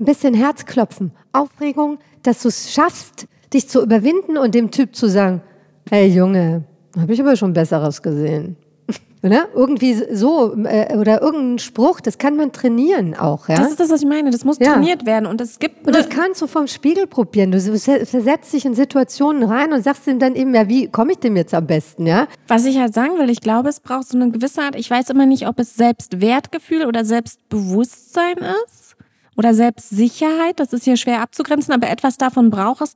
ein bisschen Herzklopfen, Aufregung, dass du es schaffst, dich zu überwinden und dem Typ zu sagen, hey Junge, habe ich aber schon Besseres gesehen. Ne? Irgendwie so äh, oder irgendein Spruch, das kann man trainieren auch. Ja? Das ist das, was ich meine. Das muss ja. trainiert werden und es gibt. Und das kannst du vom Spiegel probieren. Du versetzt dich in Situationen rein und sagst ihm dann eben, ja, wie komme ich dem jetzt am besten, ja? Was ich halt sagen will, ich glaube, es braucht so eine gewisse Art. Ich weiß immer nicht, ob es Selbstwertgefühl oder Selbstbewusstsein ist oder Selbstsicherheit. Das ist hier schwer abzugrenzen, aber etwas davon braucht es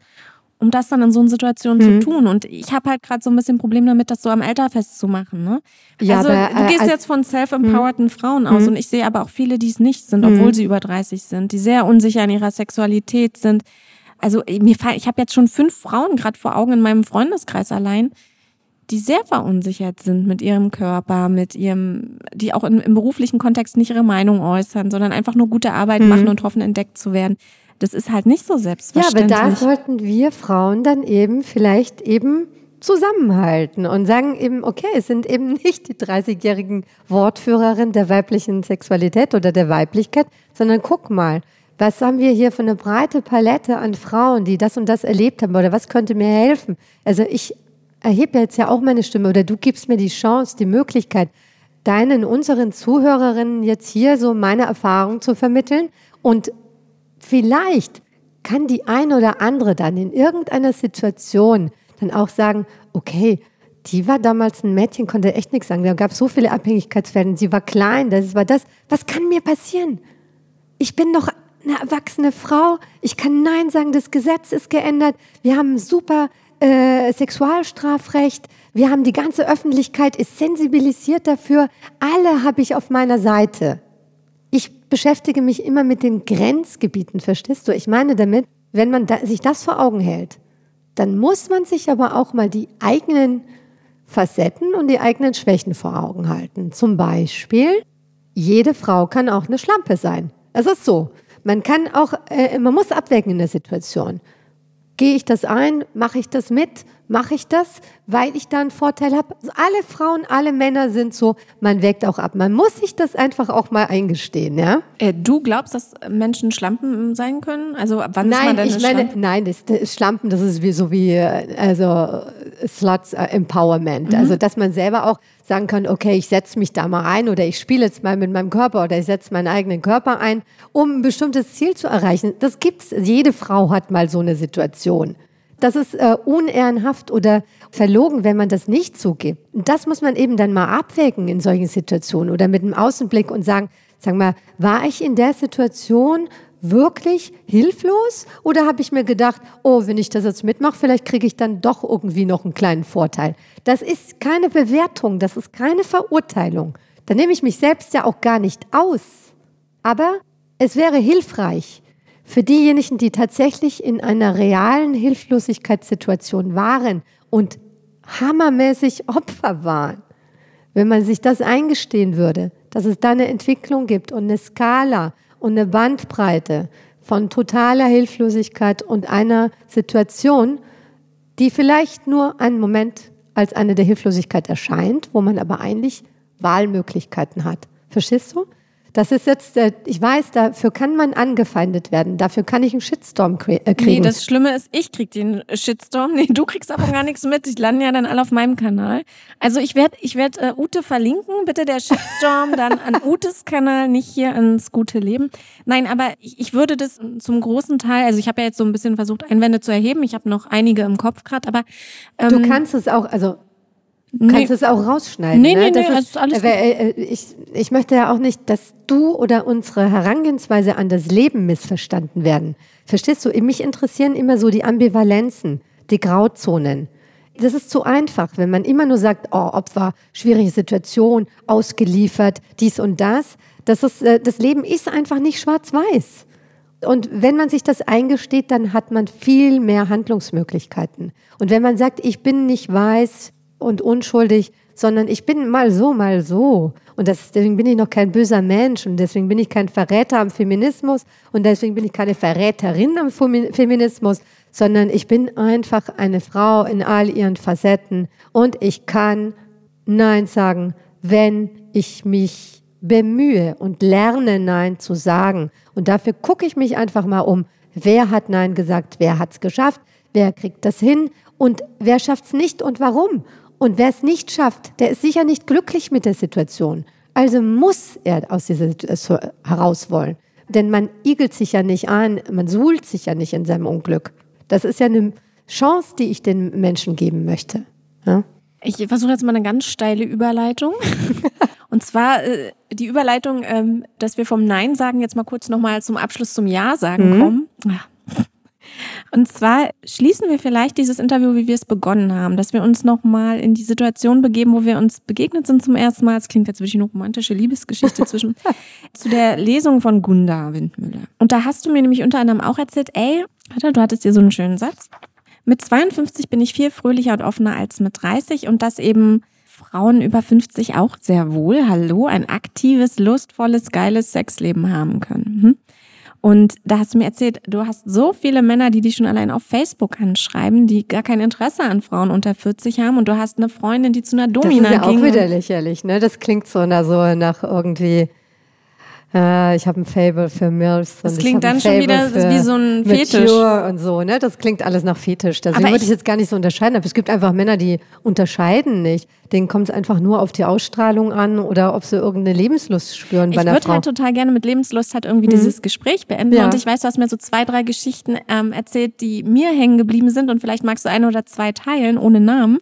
um das dann in so einer Situation mhm. zu tun. Und ich habe halt gerade so ein bisschen Problem damit, das so am Elterfest zu machen. Ne? Ja, also aber, du gehst äh, jetzt von self-empowerten mhm. Frauen aus mhm. und ich sehe aber auch viele, die es nicht sind, obwohl sie über 30 sind, die sehr unsicher in ihrer Sexualität sind. Also mir ich habe jetzt schon fünf Frauen gerade vor Augen in meinem Freundeskreis allein, die sehr verunsichert sind mit ihrem Körper, mit ihrem, die auch in, im beruflichen Kontext nicht ihre Meinung äußern, sondern einfach nur gute Arbeit mhm. machen und hoffen, entdeckt zu werden. Das ist halt nicht so selbstverständlich. Ja, aber da sollten wir Frauen dann eben vielleicht eben zusammenhalten und sagen eben, okay, es sind eben nicht die 30-jährigen Wortführerinnen der weiblichen Sexualität oder der Weiblichkeit, sondern guck mal, was haben wir hier für eine breite Palette an Frauen, die das und das erlebt haben oder was könnte mir helfen? Also ich erhebe jetzt ja auch meine Stimme oder du gibst mir die Chance, die Möglichkeit, deinen, unseren Zuhörerinnen jetzt hier so meine Erfahrung zu vermitteln und Vielleicht kann die eine oder andere dann in irgendeiner Situation dann auch sagen, okay, die war damals ein Mädchen, konnte echt nichts sagen. Da gab es so viele Abhängigkeitsfälle. Sie war klein, das war das. Was kann mir passieren? Ich bin doch eine erwachsene Frau. Ich kann Nein sagen. Das Gesetz ist geändert. Wir haben super äh, Sexualstrafrecht. Wir haben die ganze Öffentlichkeit ist sensibilisiert dafür. Alle habe ich auf meiner Seite. Ich beschäftige mich immer mit den Grenzgebieten, verstehst du? Ich meine damit, wenn man da, sich das vor Augen hält, dann muss man sich aber auch mal die eigenen Facetten und die eigenen Schwächen vor Augen halten. Zum Beispiel, jede Frau kann auch eine Schlampe sein. Es ist so. Man kann auch, äh, man muss abwägen in der Situation. Gehe ich das ein? Mache ich das mit? Mache ich das, weil ich da einen Vorteil habe? Also alle Frauen, alle Männer sind so, man wägt auch ab. Man muss sich das einfach auch mal eingestehen, ja? Äh, du glaubst, dass Menschen Schlampen sein können? Also wann nein, ist man denn ich meine, Schlampe? Nein, das, das Schlampen, das ist wie so wie äh, also Sluts äh, Empowerment. Mhm. Also dass man selber auch sagen kann, okay, ich setze mich da mal ein oder ich spiele jetzt mal mit meinem Körper oder ich setze meinen eigenen Körper ein, um ein bestimmtes Ziel zu erreichen. Das gibt's. Jede Frau hat mal so eine Situation. Das ist äh, unehrenhaft oder verlogen, wenn man das nicht zugibt. Und das muss man eben dann mal abwägen in solchen Situationen oder mit einem Außenblick und sagen, sag mal, war ich in der Situation wirklich hilflos oder habe ich mir gedacht, oh, wenn ich das jetzt mitmache, vielleicht kriege ich dann doch irgendwie noch einen kleinen Vorteil. Das ist keine Bewertung, das ist keine Verurteilung. Da nehme ich mich selbst ja auch gar nicht aus. Aber es wäre hilfreich, für diejenigen, die tatsächlich in einer realen Hilflosigkeitssituation waren und hammermäßig Opfer waren, wenn man sich das eingestehen würde, dass es da eine Entwicklung gibt und eine Skala und eine Bandbreite von totaler Hilflosigkeit und einer Situation, die vielleicht nur einen Moment als eine der Hilflosigkeit erscheint, wo man aber eigentlich Wahlmöglichkeiten hat. Verstehst du? Das ist jetzt, äh, ich weiß, dafür kann man angefeindet werden. Dafür kann ich einen Shitstorm äh, kriegen. Nee, das Schlimme ist, ich krieg den Shitstorm. Nee, du kriegst aber gar nichts mit. Ich lande ja dann alle auf meinem Kanal. Also ich werde ich werd, äh, Ute verlinken. Bitte der Shitstorm dann an Utes Kanal, nicht hier ans gute Leben. Nein, aber ich, ich würde das zum großen Teil, also ich habe ja jetzt so ein bisschen versucht, Einwände zu erheben. Ich habe noch einige im Kopf gerade, aber ähm, Du kannst es auch, also Du kannst es auch rausschneiden. Nee, ne? nee, das nee, ist, alles äh, ich, ich möchte ja auch nicht, dass du oder unsere Herangehensweise an das Leben missverstanden werden. Verstehst du? Mich interessieren immer so die Ambivalenzen, die Grauzonen. Das ist zu einfach, wenn man immer nur sagt, oh, Opfer, schwierige Situation, ausgeliefert, dies und das. Das, ist, äh, das Leben ist einfach nicht schwarz-weiß. Und wenn man sich das eingesteht, dann hat man viel mehr Handlungsmöglichkeiten. Und wenn man sagt, ich bin nicht weiß, und unschuldig, sondern ich bin mal so, mal so. Und das, deswegen bin ich noch kein böser Mensch und deswegen bin ich kein Verräter am Feminismus und deswegen bin ich keine Verräterin am Feminismus, sondern ich bin einfach eine Frau in all ihren Facetten und ich kann Nein sagen, wenn ich mich bemühe und lerne Nein zu sagen. Und dafür gucke ich mich einfach mal um. Wer hat Nein gesagt? Wer hat es geschafft? Wer kriegt das hin? Und wer schafft es nicht und warum? Und wer es nicht schafft, der ist sicher nicht glücklich mit der Situation. Also muss er aus dieser Situation heraus wollen. Denn man igelt sich ja nicht an, man suhlt sich ja nicht in seinem Unglück. Das ist ja eine Chance, die ich den Menschen geben möchte. Ja? Ich versuche jetzt mal eine ganz steile Überleitung. Und zwar äh, die Überleitung, ähm, dass wir vom Nein sagen jetzt mal kurz nochmal zum Abschluss zum Ja sagen mhm. kommen. Ja. Und zwar schließen wir vielleicht dieses Interview, wie wir es begonnen haben, dass wir uns nochmal in die Situation begeben, wo wir uns begegnet sind zum ersten Mal. Es klingt jetzt wirklich eine romantische Liebesgeschichte zwischen, zu der Lesung von Gunda Windmüller. Und da hast du mir nämlich unter anderem auch erzählt, ey, du hattest hier so einen schönen Satz. Mit 52 bin ich viel fröhlicher und offener als mit 30 und das eben Frauen über 50 auch sehr wohl, hallo, ein aktives, lustvolles, geiles Sexleben haben können. Hm? Und da hast du mir erzählt, du hast so viele Männer, die dich schon allein auf Facebook anschreiben, die gar kein Interesse an Frauen unter 40 haben. Und du hast eine Freundin, die zu einer Domina ging. Das ist ja auch wieder lächerlich, ne? Das klingt so nach, so nach irgendwie äh, ich habe ein Fable für Milfs. Das klingt dann schon wieder wie so ein Fetisch. und so, ne? Das klingt alles nach Fetisch. Deswegen würde ich jetzt gar nicht so unterscheiden. Aber es gibt einfach Männer, die unterscheiden nicht. Denen kommt es einfach nur auf die Ausstrahlung an oder ob sie irgendeine Lebenslust spüren bei ich einer Frau. Ich würde halt total gerne mit Lebenslust halt irgendwie mhm. dieses Gespräch beenden. Ja. Und ich weiß, du hast mir so zwei, drei Geschichten ähm, erzählt, die mir hängen geblieben sind. Und vielleicht magst du eine oder zwei teilen, ohne Namen.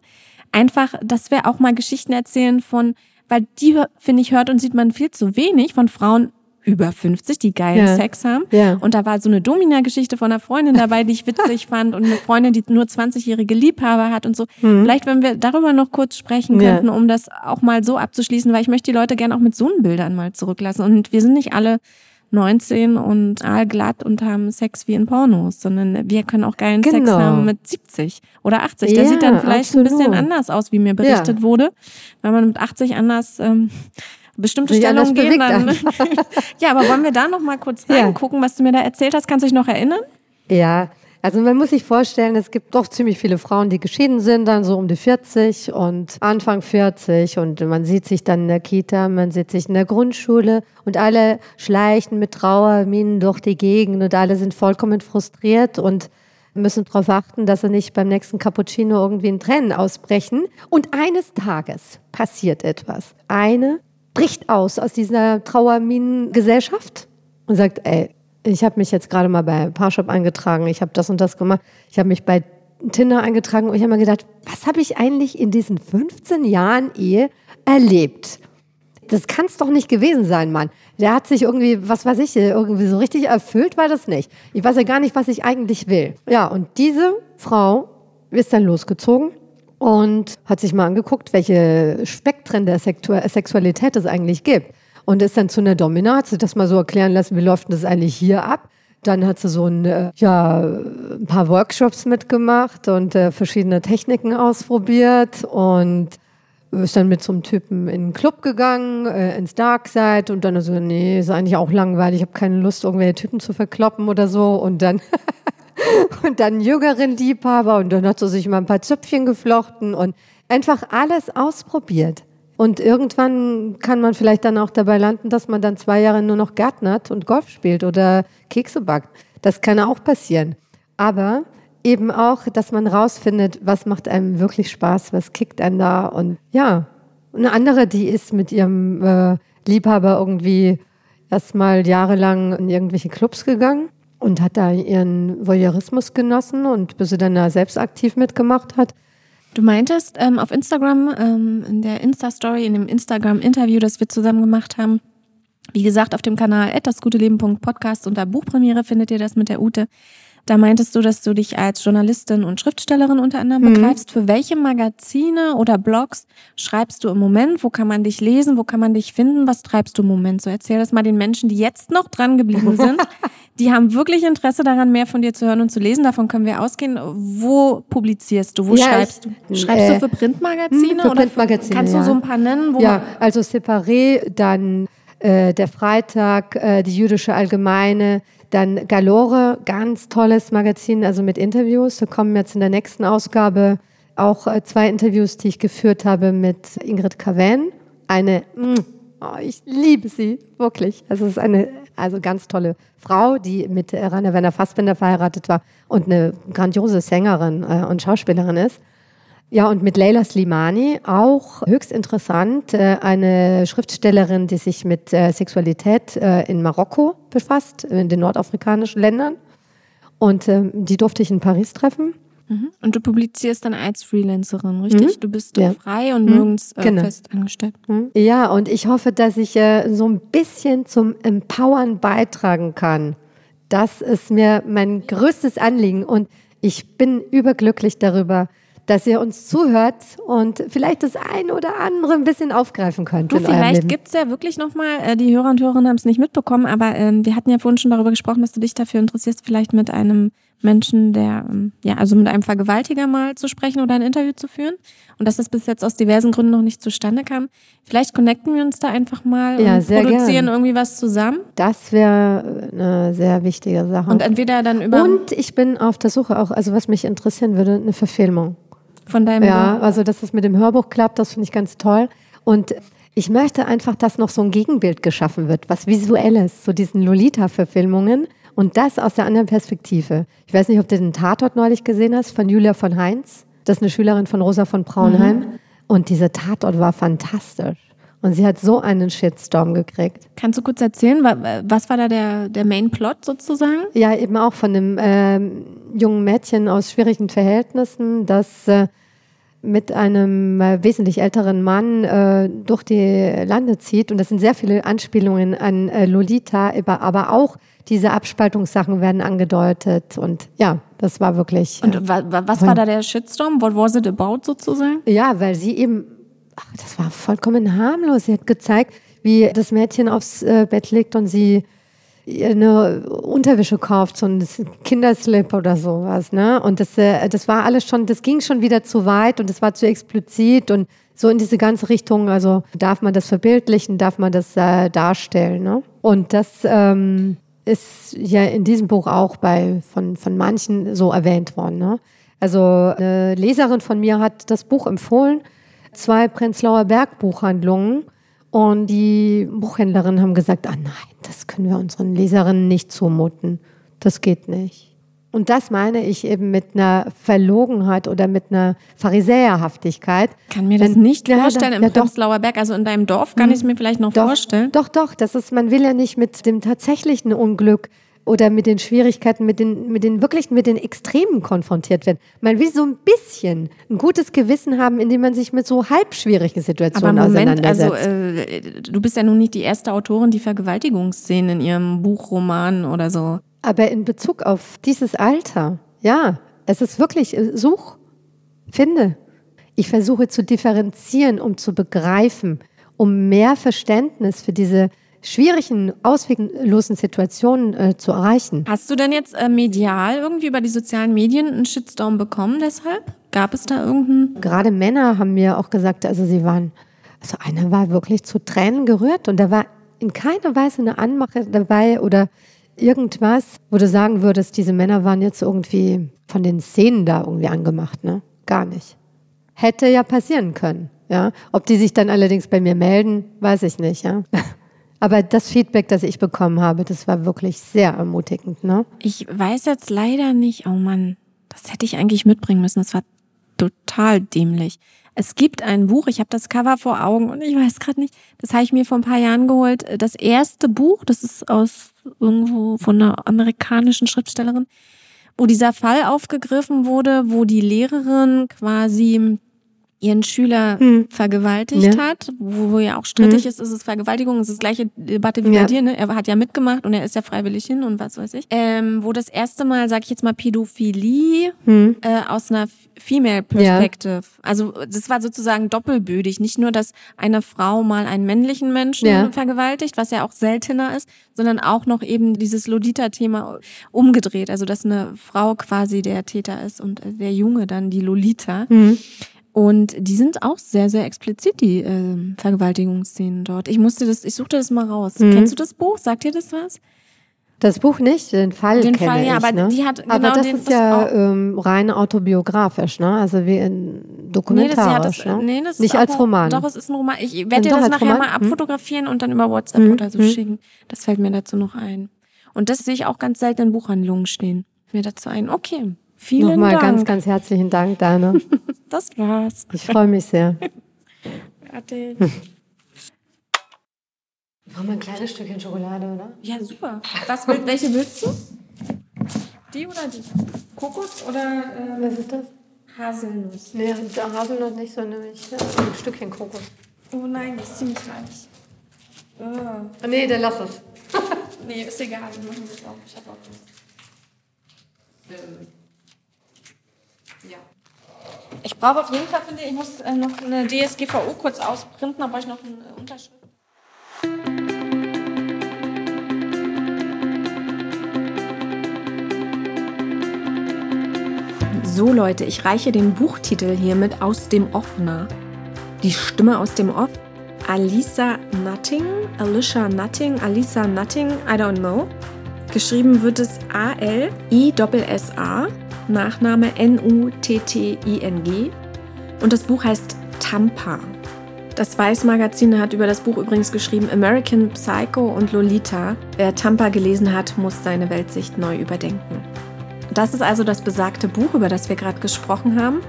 Einfach, dass wir auch mal Geschichten erzählen von weil die, finde ich, hört und sieht man viel zu wenig von Frauen, über 50, die geilen ja. Sex haben. Ja. Und da war so eine Domina-Geschichte von einer Freundin dabei, die ich witzig fand und eine Freundin, die nur 20-jährige Liebhaber hat und so. Mhm. Vielleicht, wenn wir darüber noch kurz sprechen könnten, ja. um das auch mal so abzuschließen, weil ich möchte die Leute gerne auch mit so Bildern mal zurücklassen. Und wir sind nicht alle 19 und aalglatt und haben Sex wie in Pornos, sondern wir können auch geilen Genau. Sex haben mit 70 oder 80. Der Ja, sieht dann vielleicht ein bisschen absolut. anders aus, wie mir berichtet wurde. Wenn man mit 80 anders ähm, bestimmte anders Stellungen gehen, dann. ja, aber wollen wir da noch mal kurz Ja. reingucken, was du mir da erzählt hast? Kannst du dich noch erinnern? Ja, also man muss sich vorstellen, es gibt doch ziemlich viele Frauen, die geschieden sind, dann so um die 40 und Anfang 40 und man sieht sich dann in der Kita, man sieht sich in der Grundschule und alle schleichen mit Trauerminen durch die Gegend und alle sind vollkommen frustriert und müssen darauf achten, dass sie nicht beim nächsten Cappuccino irgendwie in Tränen ausbrechen. Und eines Tages passiert etwas. Eine bricht aus aus dieser Trauerminengesellschaft und sagt, ey, ich habe mich jetzt gerade mal bei Parshop eingetragen, ich habe das und das gemacht, ich habe mich bei Tinder eingetragen und ich habe mir gedacht, was habe ich eigentlich in diesen 15 Jahren Ehe erlebt? Das kann es doch nicht gewesen sein, Mann. Der hat sich irgendwie, was weiß ich, irgendwie so richtig erfüllt war das nicht. Ich weiß ja gar nicht, was ich eigentlich will. Ja, und diese Frau ist dann losgezogen und hat sich mal angeguckt, welche Spektren der Sektu Sexualität es eigentlich gibt. Und ist dann zu einer Domina, hat sie das mal so erklären lassen, wie läuft denn das eigentlich hier ab? Dann hat sie so ein, äh, ja, ein paar Workshops mitgemacht und äh, verschiedene Techniken ausprobiert und ist dann mit so einem Typen in den Club gegangen, äh, ins Darkside und dann so, nee, ist eigentlich auch langweilig, ich habe keine Lust, irgendwelche Typen zu verkloppen oder so und dann und dann jüngeren Liebhaber und dann hat sie sich mal ein paar Zöpfchen geflochten und einfach alles ausprobiert. Und irgendwann kann man vielleicht dann auch dabei landen, dass man dann zwei Jahre nur noch gärtnert und Golf spielt oder Kekse backt. Das kann auch passieren. Aber eben auch, dass man rausfindet, was macht einem wirklich Spaß, was kickt einen da und ja. Eine andere, die ist mit ihrem äh, Liebhaber irgendwie erstmal jahrelang in irgendwelche Clubs gegangen und hat da ihren Voyeurismus genossen und bis sie dann da selbst aktiv mitgemacht hat. Du meintest ähm, auf Instagram, ähm, in der Insta-Story, in dem Instagram-Interview, das wir zusammen gemacht haben, wie gesagt, auf dem Kanal dasguteleben.podcast unter Buchpremiere findet ihr das mit der Ute. Da meintest du, dass du dich als Journalistin und Schriftstellerin unter anderem Mhm. begreifst. Für welche Magazine oder Blogs schreibst du im Moment? Wo kann man dich lesen? Wo kann man dich finden? Was treibst du im Moment? So erzähl das mal den Menschen, die jetzt noch dran geblieben sind. die haben wirklich Interesse daran, mehr von dir zu hören und zu lesen. Davon können wir ausgehen. Wo publizierst du? Wo Ja, schreibst ich- du? Schreibst äh, du für Printmagazine? für oder Printmagazine, Kannst du ja. so ein paar nennen? Ja, also Separé, dann äh, der Freitag, äh, die Jüdische Allgemeine, dann Galore, ganz tolles Magazin, also mit Interviews. Da kommen jetzt in der nächsten Ausgabe auch äh, zwei Interviews, die ich geführt habe mit Ingrid Kaven. Eine, mm, oh, ich liebe sie, wirklich. Also es ist eine also ganz tolle Frau, die mit Rainer Werner Fassbinder verheiratet war und eine grandiose Sängerin äh, und Schauspielerin ist. Ja, und mit Leila Slimani, auch höchst interessant, äh, eine Schriftstellerin, die sich mit äh, Sexualität äh, in Marokko befasst, in den nordafrikanischen Ländern. Und ähm, die durfte ich in Paris treffen. Mhm. Und du publizierst dann als Freelancerin, richtig? Du bist Mhm. Ja. frei und nirgends äh, Genau. fest angestellt. Ja, und ich hoffe, dass ich äh, so ein bisschen zum Empowern beitragen kann. Das ist mir mein größtes Anliegen und ich bin überglücklich darüber, dass ihr uns zuhört und vielleicht das ein oder andere ein bisschen aufgreifen könnt. Du, vielleicht Leben. gibt's ja wirklich nochmal, äh, die Hörer und Hörerinnen haben es nicht mitbekommen, aber ähm, wir hatten ja vorhin schon darüber gesprochen, dass du dich dafür interessierst, vielleicht mit einem Menschen, der, ähm, ja, also mit einem Vergewaltiger mal zu sprechen oder ein Interview zu führen. Und dass das bis jetzt aus diversen Gründen noch nicht zustande kam. Vielleicht connecten wir uns da einfach mal Ja, und produzieren gern. irgendwie was zusammen. Das wäre eine sehr wichtige Sache. Und entweder dann über Und ich bin auf der Suche auch, also was mich interessieren würde, eine Verfilmung. Von deinem Ja, also dass es mit dem Hörbuch klappt, das finde ich ganz toll. Und ich möchte einfach, dass noch so ein Gegenbild geschaffen wird, was Visuelles, so diesen Lolita-Verfilmungen und das aus der anderen Perspektive. Ich weiß nicht, ob du den Tatort neulich gesehen hast von Julia von Heinz. Das ist eine Schülerin von Rosa von Braunheim. Und dieser Tatort war fantastisch. Und sie hat so einen Shitstorm gekriegt. Kannst du kurz erzählen, wa- was war da der, der Main Plot sozusagen? Ja, eben auch von einem ähm, jungen Mädchen aus schwierigen Verhältnissen, das äh, mit einem äh, wesentlich älteren Mann äh, durch die Lande zieht. Und das sind sehr viele Anspielungen an äh, Lolita, aber, auch diese Abspaltungssachen werden angedeutet. Und ja, das war wirklich. äh, Und wa, wa, was war da der Shitstorm? What was it about sozusagen? Ja, weil sie eben, ach, das war vollkommen harmlos. Sie hat gezeigt, wie das Mädchen aufs äh, Bett liegt und sie eine Unterwäsche kauft, so ein Kinderslip oder sowas, ne? Und das, äh, das war alles schon, das ging schon wieder zu weit und es war zu explizit und so in diese ganze Richtung, also darf man das verbildlichen, darf man das äh, darstellen, ne? Und das ähm, ist ja in diesem Buch auch bei, von, von manchen so erwähnt worden, ne? Also eine Leserin von mir hat das Buch empfohlen, zwei Prenzlauer Berg Buchhandlungen und die Buchhändlerinnen haben gesagt, ah nein, das können wir unseren Leserinnen nicht zumuten. Das geht nicht. Und das meine ich eben mit einer Verlogenheit oder mit einer Pharisäerhaftigkeit. Kann mir das Wenn, nicht ja, vorstellen im ja, Prenzlauer Berg, also in deinem Dorf kann hm. ich es mir vielleicht noch doch, vorstellen. Doch, doch, das ist, man will ja nicht mit dem tatsächlichen Unglück oder mit den Schwierigkeiten, mit den, mit den wirklich mit den Extremen konfrontiert werden. Man will so ein bisschen ein gutes Gewissen haben, indem man sich mit so halb schwierigen Situationen Aber Moment, also äh, du bist ja nun nicht die erste Autorin, die Vergewaltigungsszenen in ihrem Buch, Roman oder so. Aber in Bezug auf dieses Alter, ja, es ist wirklich, äh, such, finde. Ich versuche zu differenzieren, um zu begreifen, um mehr Verständnis für diese schwierigen, ausweglosen Situationen äh, zu erreichen. Hast du denn jetzt äh, medial irgendwie über die sozialen Medien einen Shitstorm bekommen deshalb? Gab es da irgendeinen? Gerade Männer haben mir auch gesagt, also sie waren, also einer war wirklich zu Tränen gerührt und da war in keiner Weise eine Anmache dabei oder irgendwas, wo du sagen würdest, diese Männer waren jetzt irgendwie von den Szenen da irgendwie angemacht, ne? Gar nicht. Hätte ja passieren können, ja. Ob die sich dann allerdings bei mir melden, weiß ich nicht, ja. Aber das Feedback, das ich bekommen habe, das war wirklich sehr ermutigend. Ne? Ich weiß jetzt leider nicht, oh Mann, das hätte ich eigentlich mitbringen müssen. Das war total dämlich. Es gibt ein Buch, ich habe das Cover vor Augen und ich weiß gerade nicht, das habe ich mir vor ein paar Jahren geholt. Das erste Buch, das ist aus irgendwo von einer amerikanischen Schriftstellerin, wo dieser Fall aufgegriffen wurde, wo die Lehrerin quasi ihren Schüler hm. vergewaltigt ja. hat, wo, wo ja auch strittig hm. ist, ist es Vergewaltigung, ist die gleiche Debatte wie ja. bei dir, ne? Er hat ja mitgemacht und er ist ja freiwillig hin und was weiß ich. Ähm, wo das erste Mal, sag ich jetzt mal, Pädophilie hm. äh, aus einer Female Perspective. Ja. Also das war sozusagen doppelbödig. Nicht nur, dass eine Frau mal einen männlichen Menschen ja. vergewaltigt, was ja auch seltener ist, sondern auch noch eben dieses Lolita-Thema umgedreht. Also dass eine Frau quasi der Täter ist und der Junge dann die Lolita. Mhm. Und die sind auch sehr, sehr explizit, die äh, Vergewaltigungsszenen dort. Ich musste das, ich suchte das mal raus. Mhm. Kennst du das Buch? Sagt dir das was? Das Buch nicht, den Fall den kenne Fall, ja, ich, aber ne? die hat genau Aber das den, ist ja ähm, rein autobiografisch, ne? Also wie in dokumentarisch, nee, das, ne? Nee, das nicht als Roman. Doch, es ist ein Roman. Ich werde dir das nachher Roman? mal hm? abfotografieren hm? und dann über WhatsApp hm? oder so hm? schicken. Das fällt mir dazu noch ein. Und das sehe ich auch ganz selten in Buchhandlungen stehen. Mir dazu ein. Okay, Vielen Nochmal Dank. ganz, ganz herzlichen Dank, Dana. Das war's. Ich freue mich sehr. Fertig. Machen wir ein kleines Stückchen Schokolade, oder? Ja, super. Was, welche willst du? Die oder die? Kokos oder. Äh, Was ist das? Haselnuss. Nee, Haselnuss nicht, sondern nämlich ein Stückchen Kokos. Oh nein, das ist ziemlich weich. Oh. Nee, dann lass es. nee, ist egal, wir machen das auch. Ich hab auch was. Ähm. Ich brauche auf jeden Fall, finde ich, ich muss äh, noch eine DSGVO kurz ausprinten, brauche ich noch eine Unterschrift. So Leute, ich reiche den Buchtitel hiermit aus dem Off nah. Die Stimme aus dem Off. Alisa Nutting, Alicia Nutting, Alisa Nutting, I don't know. Geschrieben wird es A-L-I-S-S-A. Nachname N-U-T-T-I-N-G. Und das Buch heißt Tampa. Das Weiß-Magazin hat über das Buch übrigens geschrieben American Psycho und Lolita. Wer Tampa gelesen hat, muss seine Weltsicht neu überdenken. Das ist also das besagte Buch, über das wir gerade gesprochen haben.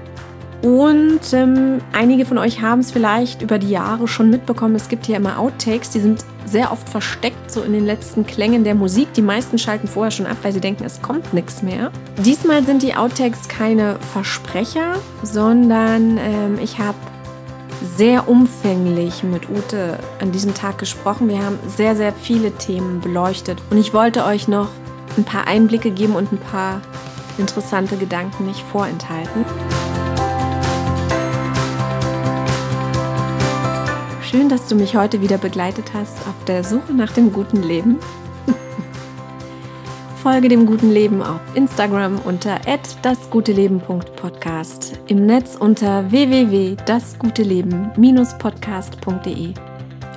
Und ähm, einige von euch haben es vielleicht über die Jahre schon mitbekommen. Es gibt hier immer Outtakes, die sind sehr oft versteckt, so in den letzten Klängen der Musik. Die meisten schalten vorher schon ab, weil sie denken, es kommt nichts mehr. Diesmal sind die Outtakes keine Versprecher, sondern ähm, ich habe sehr umfänglich mit Ute an diesem Tag gesprochen. Wir haben sehr, sehr viele Themen beleuchtet. Und ich wollte euch noch ein paar Einblicke geben und ein paar interessante Gedanken nicht vorenthalten. Schön, dass du mich heute wieder begleitet hast auf der Suche nach dem guten Leben. folge dem guten Leben auf Instagram unter dasguteleben.podcast, im Netz unter www.dasguteleben-podcast.de.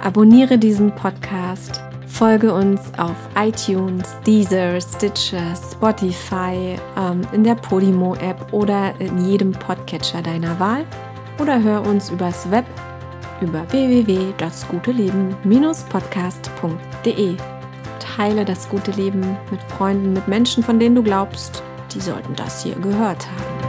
Abonniere diesen Podcast, folge uns auf iTunes, Deezer, Stitcher, Spotify, ähm, in der Podimo-App oder in jedem Podcatcher deiner Wahl oder hör uns übers Web über www.dasguteleben-podcast.de. Teile das gute Leben mit Freunden, mit Menschen, von denen du glaubst, die sollten das hier gehört haben.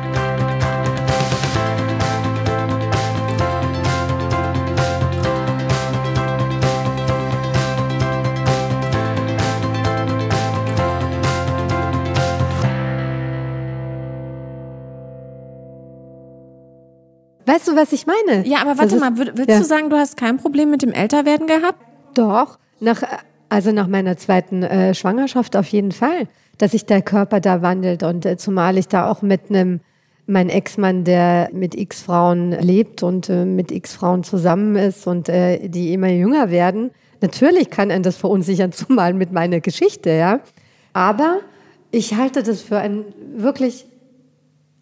Weißt du, was ich meine? Ja, aber warte mal, ist- würd- willst ja. du sagen, du hast kein Problem mit dem Älterwerden gehabt? Doch, nach, also nach meiner zweiten äh, Schwangerschaft auf jeden Fall, dass sich der Körper da wandelt und äh, zumal ich da auch mit einem, mein Ex-Mann, der mit x Frauen lebt und äh, mit x Frauen zusammen ist und äh, die immer jünger werden. Natürlich kann einen das verunsichern, zumal mit meiner Geschichte, ja. Aber ich halte das für ein wirklich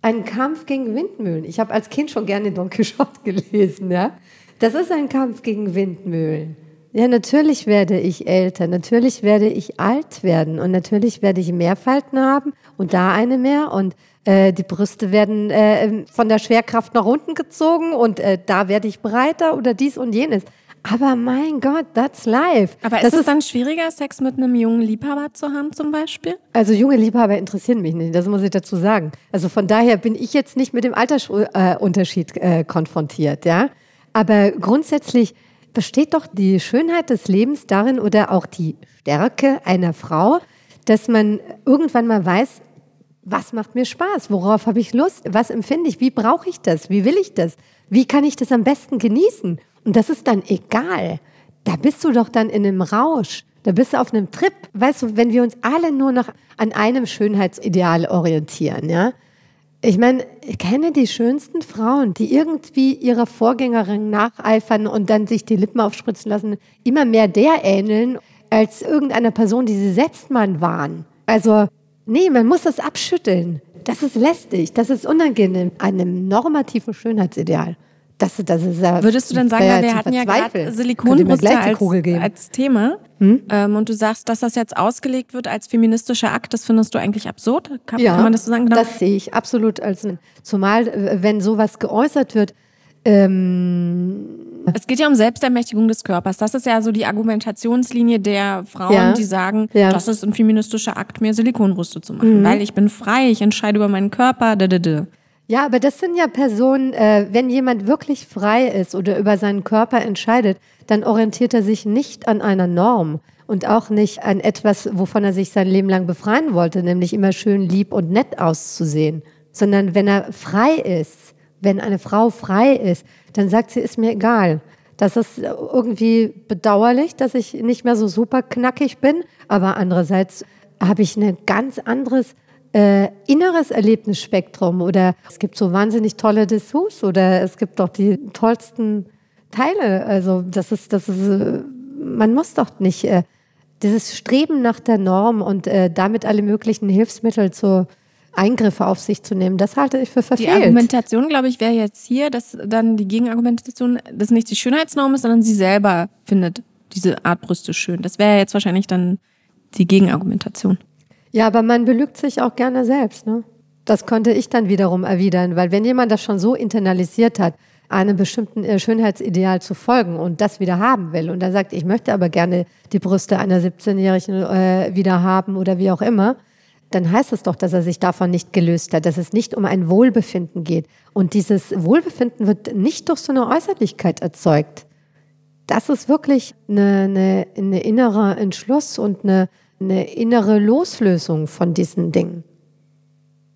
ein Kampf gegen Windmühlen. Ich habe als Kind schon gerne Don Quixote gelesen, ja. Das ist ein Kampf gegen Windmühlen. Ja, natürlich werde ich älter, natürlich werde ich alt werden und natürlich werde ich mehr Falten haben und da eine mehr und äh, die Brüste werden äh, von der Schwerkraft nach unten gezogen und äh, da werde ich breiter oder dies und jenes. Aber mein Gott, that's life. Aber das ist es dann schwieriger, Sex mit einem jungen Liebhaber zu haben zum Beispiel? Also junge Liebhaber interessieren mich nicht, das muss ich dazu sagen. Also von daher bin ich jetzt nicht mit dem Altersunterschied äh, konfrontiert, ja. Aber grundsätzlich besteht doch die Schönheit des Lebens darin oder auch die Stärke einer Frau, dass man irgendwann mal weiß, was macht mir Spaß, worauf habe ich Lust, was empfinde ich, wie brauche ich das, wie will ich das, wie kann ich das am besten genießen. Und das ist dann egal. Da bist du doch dann in einem Rausch. Da bist du auf einem Trip. Weißt du, wenn wir uns alle nur noch an einem Schönheitsideal orientieren, ja. Ich meine, ich kenne die schönsten Frauen, die irgendwie ihrer Vorgängerin nacheifern und dann sich die Lippen aufspritzen lassen, immer mehr der ähneln, als irgendeiner Person, die sie selbst mal waren. Also, nee, man muss das abschütteln. Das ist lästig, das ist unangenehm, einem normativen Schönheitsideal. Das, das ist ja Würdest du denn sagen, wir hatten ja gerade Silikonbrüste als? Hm? als Thema ähm, und du sagst, dass das jetzt ausgelegt wird als feministischer Akt, das findest du eigentlich absurd? Kann, kann man das so sagen? Genau. Das sehe ich absolut als zumal wenn sowas geäußert wird, ähm, Es geht ja um Selbstermächtigung des Körpers. Das ist ja so die Argumentationslinie der Frauen, Ja. die sagen, Ja. das ist ein feministischer Akt, mir Silikonbrüste zu machen, weil ich bin frei, ich entscheide über meinen Körper. Da, da, da. Ja, aber das sind ja Personen, äh, wenn jemand wirklich frei ist oder über seinen Körper entscheidet, dann orientiert er sich nicht an einer Norm und auch nicht an etwas, wovon er sich sein Leben lang befreien wollte, nämlich immer schön lieb und nett auszusehen, sondern wenn er frei ist, wenn eine Frau frei ist, dann sagt sie, ist mir egal. Das ist irgendwie bedauerlich, dass ich nicht mehr so super knackig bin, aber andererseits habe ich ein ganz anderes äh, inneres Erlebnisspektrum oder es gibt so wahnsinnig tolle Dessous oder es gibt doch die tollsten Teile. Also das ist, das ist, äh, man muss doch nicht äh, dieses Streben nach der Norm und äh, damit alle möglichen Hilfsmittel zu Eingriffe auf sich zu nehmen, das halte ich für Die verfehlt. Argumentation, glaube ich, wäre jetzt hier, dass dann die Gegenargumentation, dass nicht die Schönheitsnorm ist, sondern sie selber findet diese Art Brüste schön. Das wäre jetzt wahrscheinlich dann die Gegenargumentation. Ja, aber man belügt sich auch gerne selbst. Ne? Das konnte ich dann wiederum erwidern, weil wenn jemand das schon so internalisiert hat, einem bestimmten äh, Schönheitsideal zu folgen und das wieder haben will und dann sagt, ich möchte aber gerne die Brüste einer 17-Jährigen äh, wieder haben oder wie auch immer, dann heißt es doch, dass er sich davon nicht gelöst hat, dass es nicht um ein Wohlbefinden geht. Und dieses Wohlbefinden wird nicht durch so eine Äußerlichkeit erzeugt. Das ist wirklich eine, eine, eine innere Entschluss und eine, eine innere Loslösung von diesen Dingen.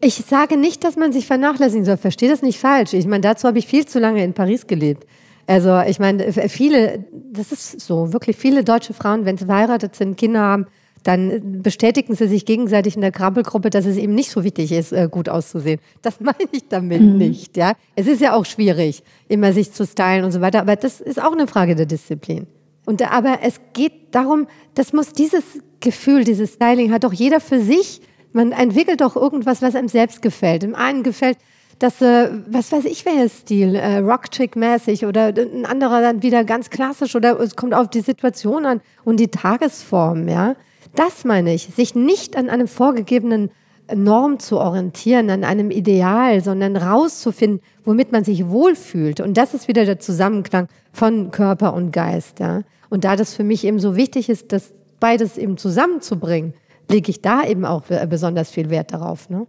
Ich sage nicht, dass man sich vernachlässigen soll. Verstehe das nicht falsch. Ich meine, dazu habe ich viel zu lange in Paris gelebt. Also ich meine, viele, das ist so, wirklich viele deutsche Frauen, wenn sie verheiratet sind, Kinder haben, dann bestätigen sie sich gegenseitig in der Krabbelgruppe, dass es eben nicht so wichtig ist, äh, gut auszusehen. Das meine ich damit nicht. Ja, Es ist ja auch schwierig, immer sich zu stylen und so weiter, aber das ist auch eine Frage der Disziplin. Und aber es geht darum, das muss dieses Gefühl, dieses Styling hat doch jeder für sich. Man entwickelt doch irgendwas, was einem selbst gefällt. Dem einen gefällt das, äh, was weiß ich, welcher Stil, äh, Rocktrick-mäßig oder ein anderer dann wieder ganz klassisch oder es kommt auf die Situation an und die Tagesform, ja. Das meine ich, sich nicht an einem vorgegebenen Norm zu orientieren, an einem Ideal, sondern rauszufinden, womit man sich wohlfühlt. Und das ist wieder der Zusammenklang von Körper und Geist. Ja? Und da das für mich eben so wichtig ist, das beides eben zusammenzubringen, lege ich da eben auch besonders viel Wert darauf. Ne?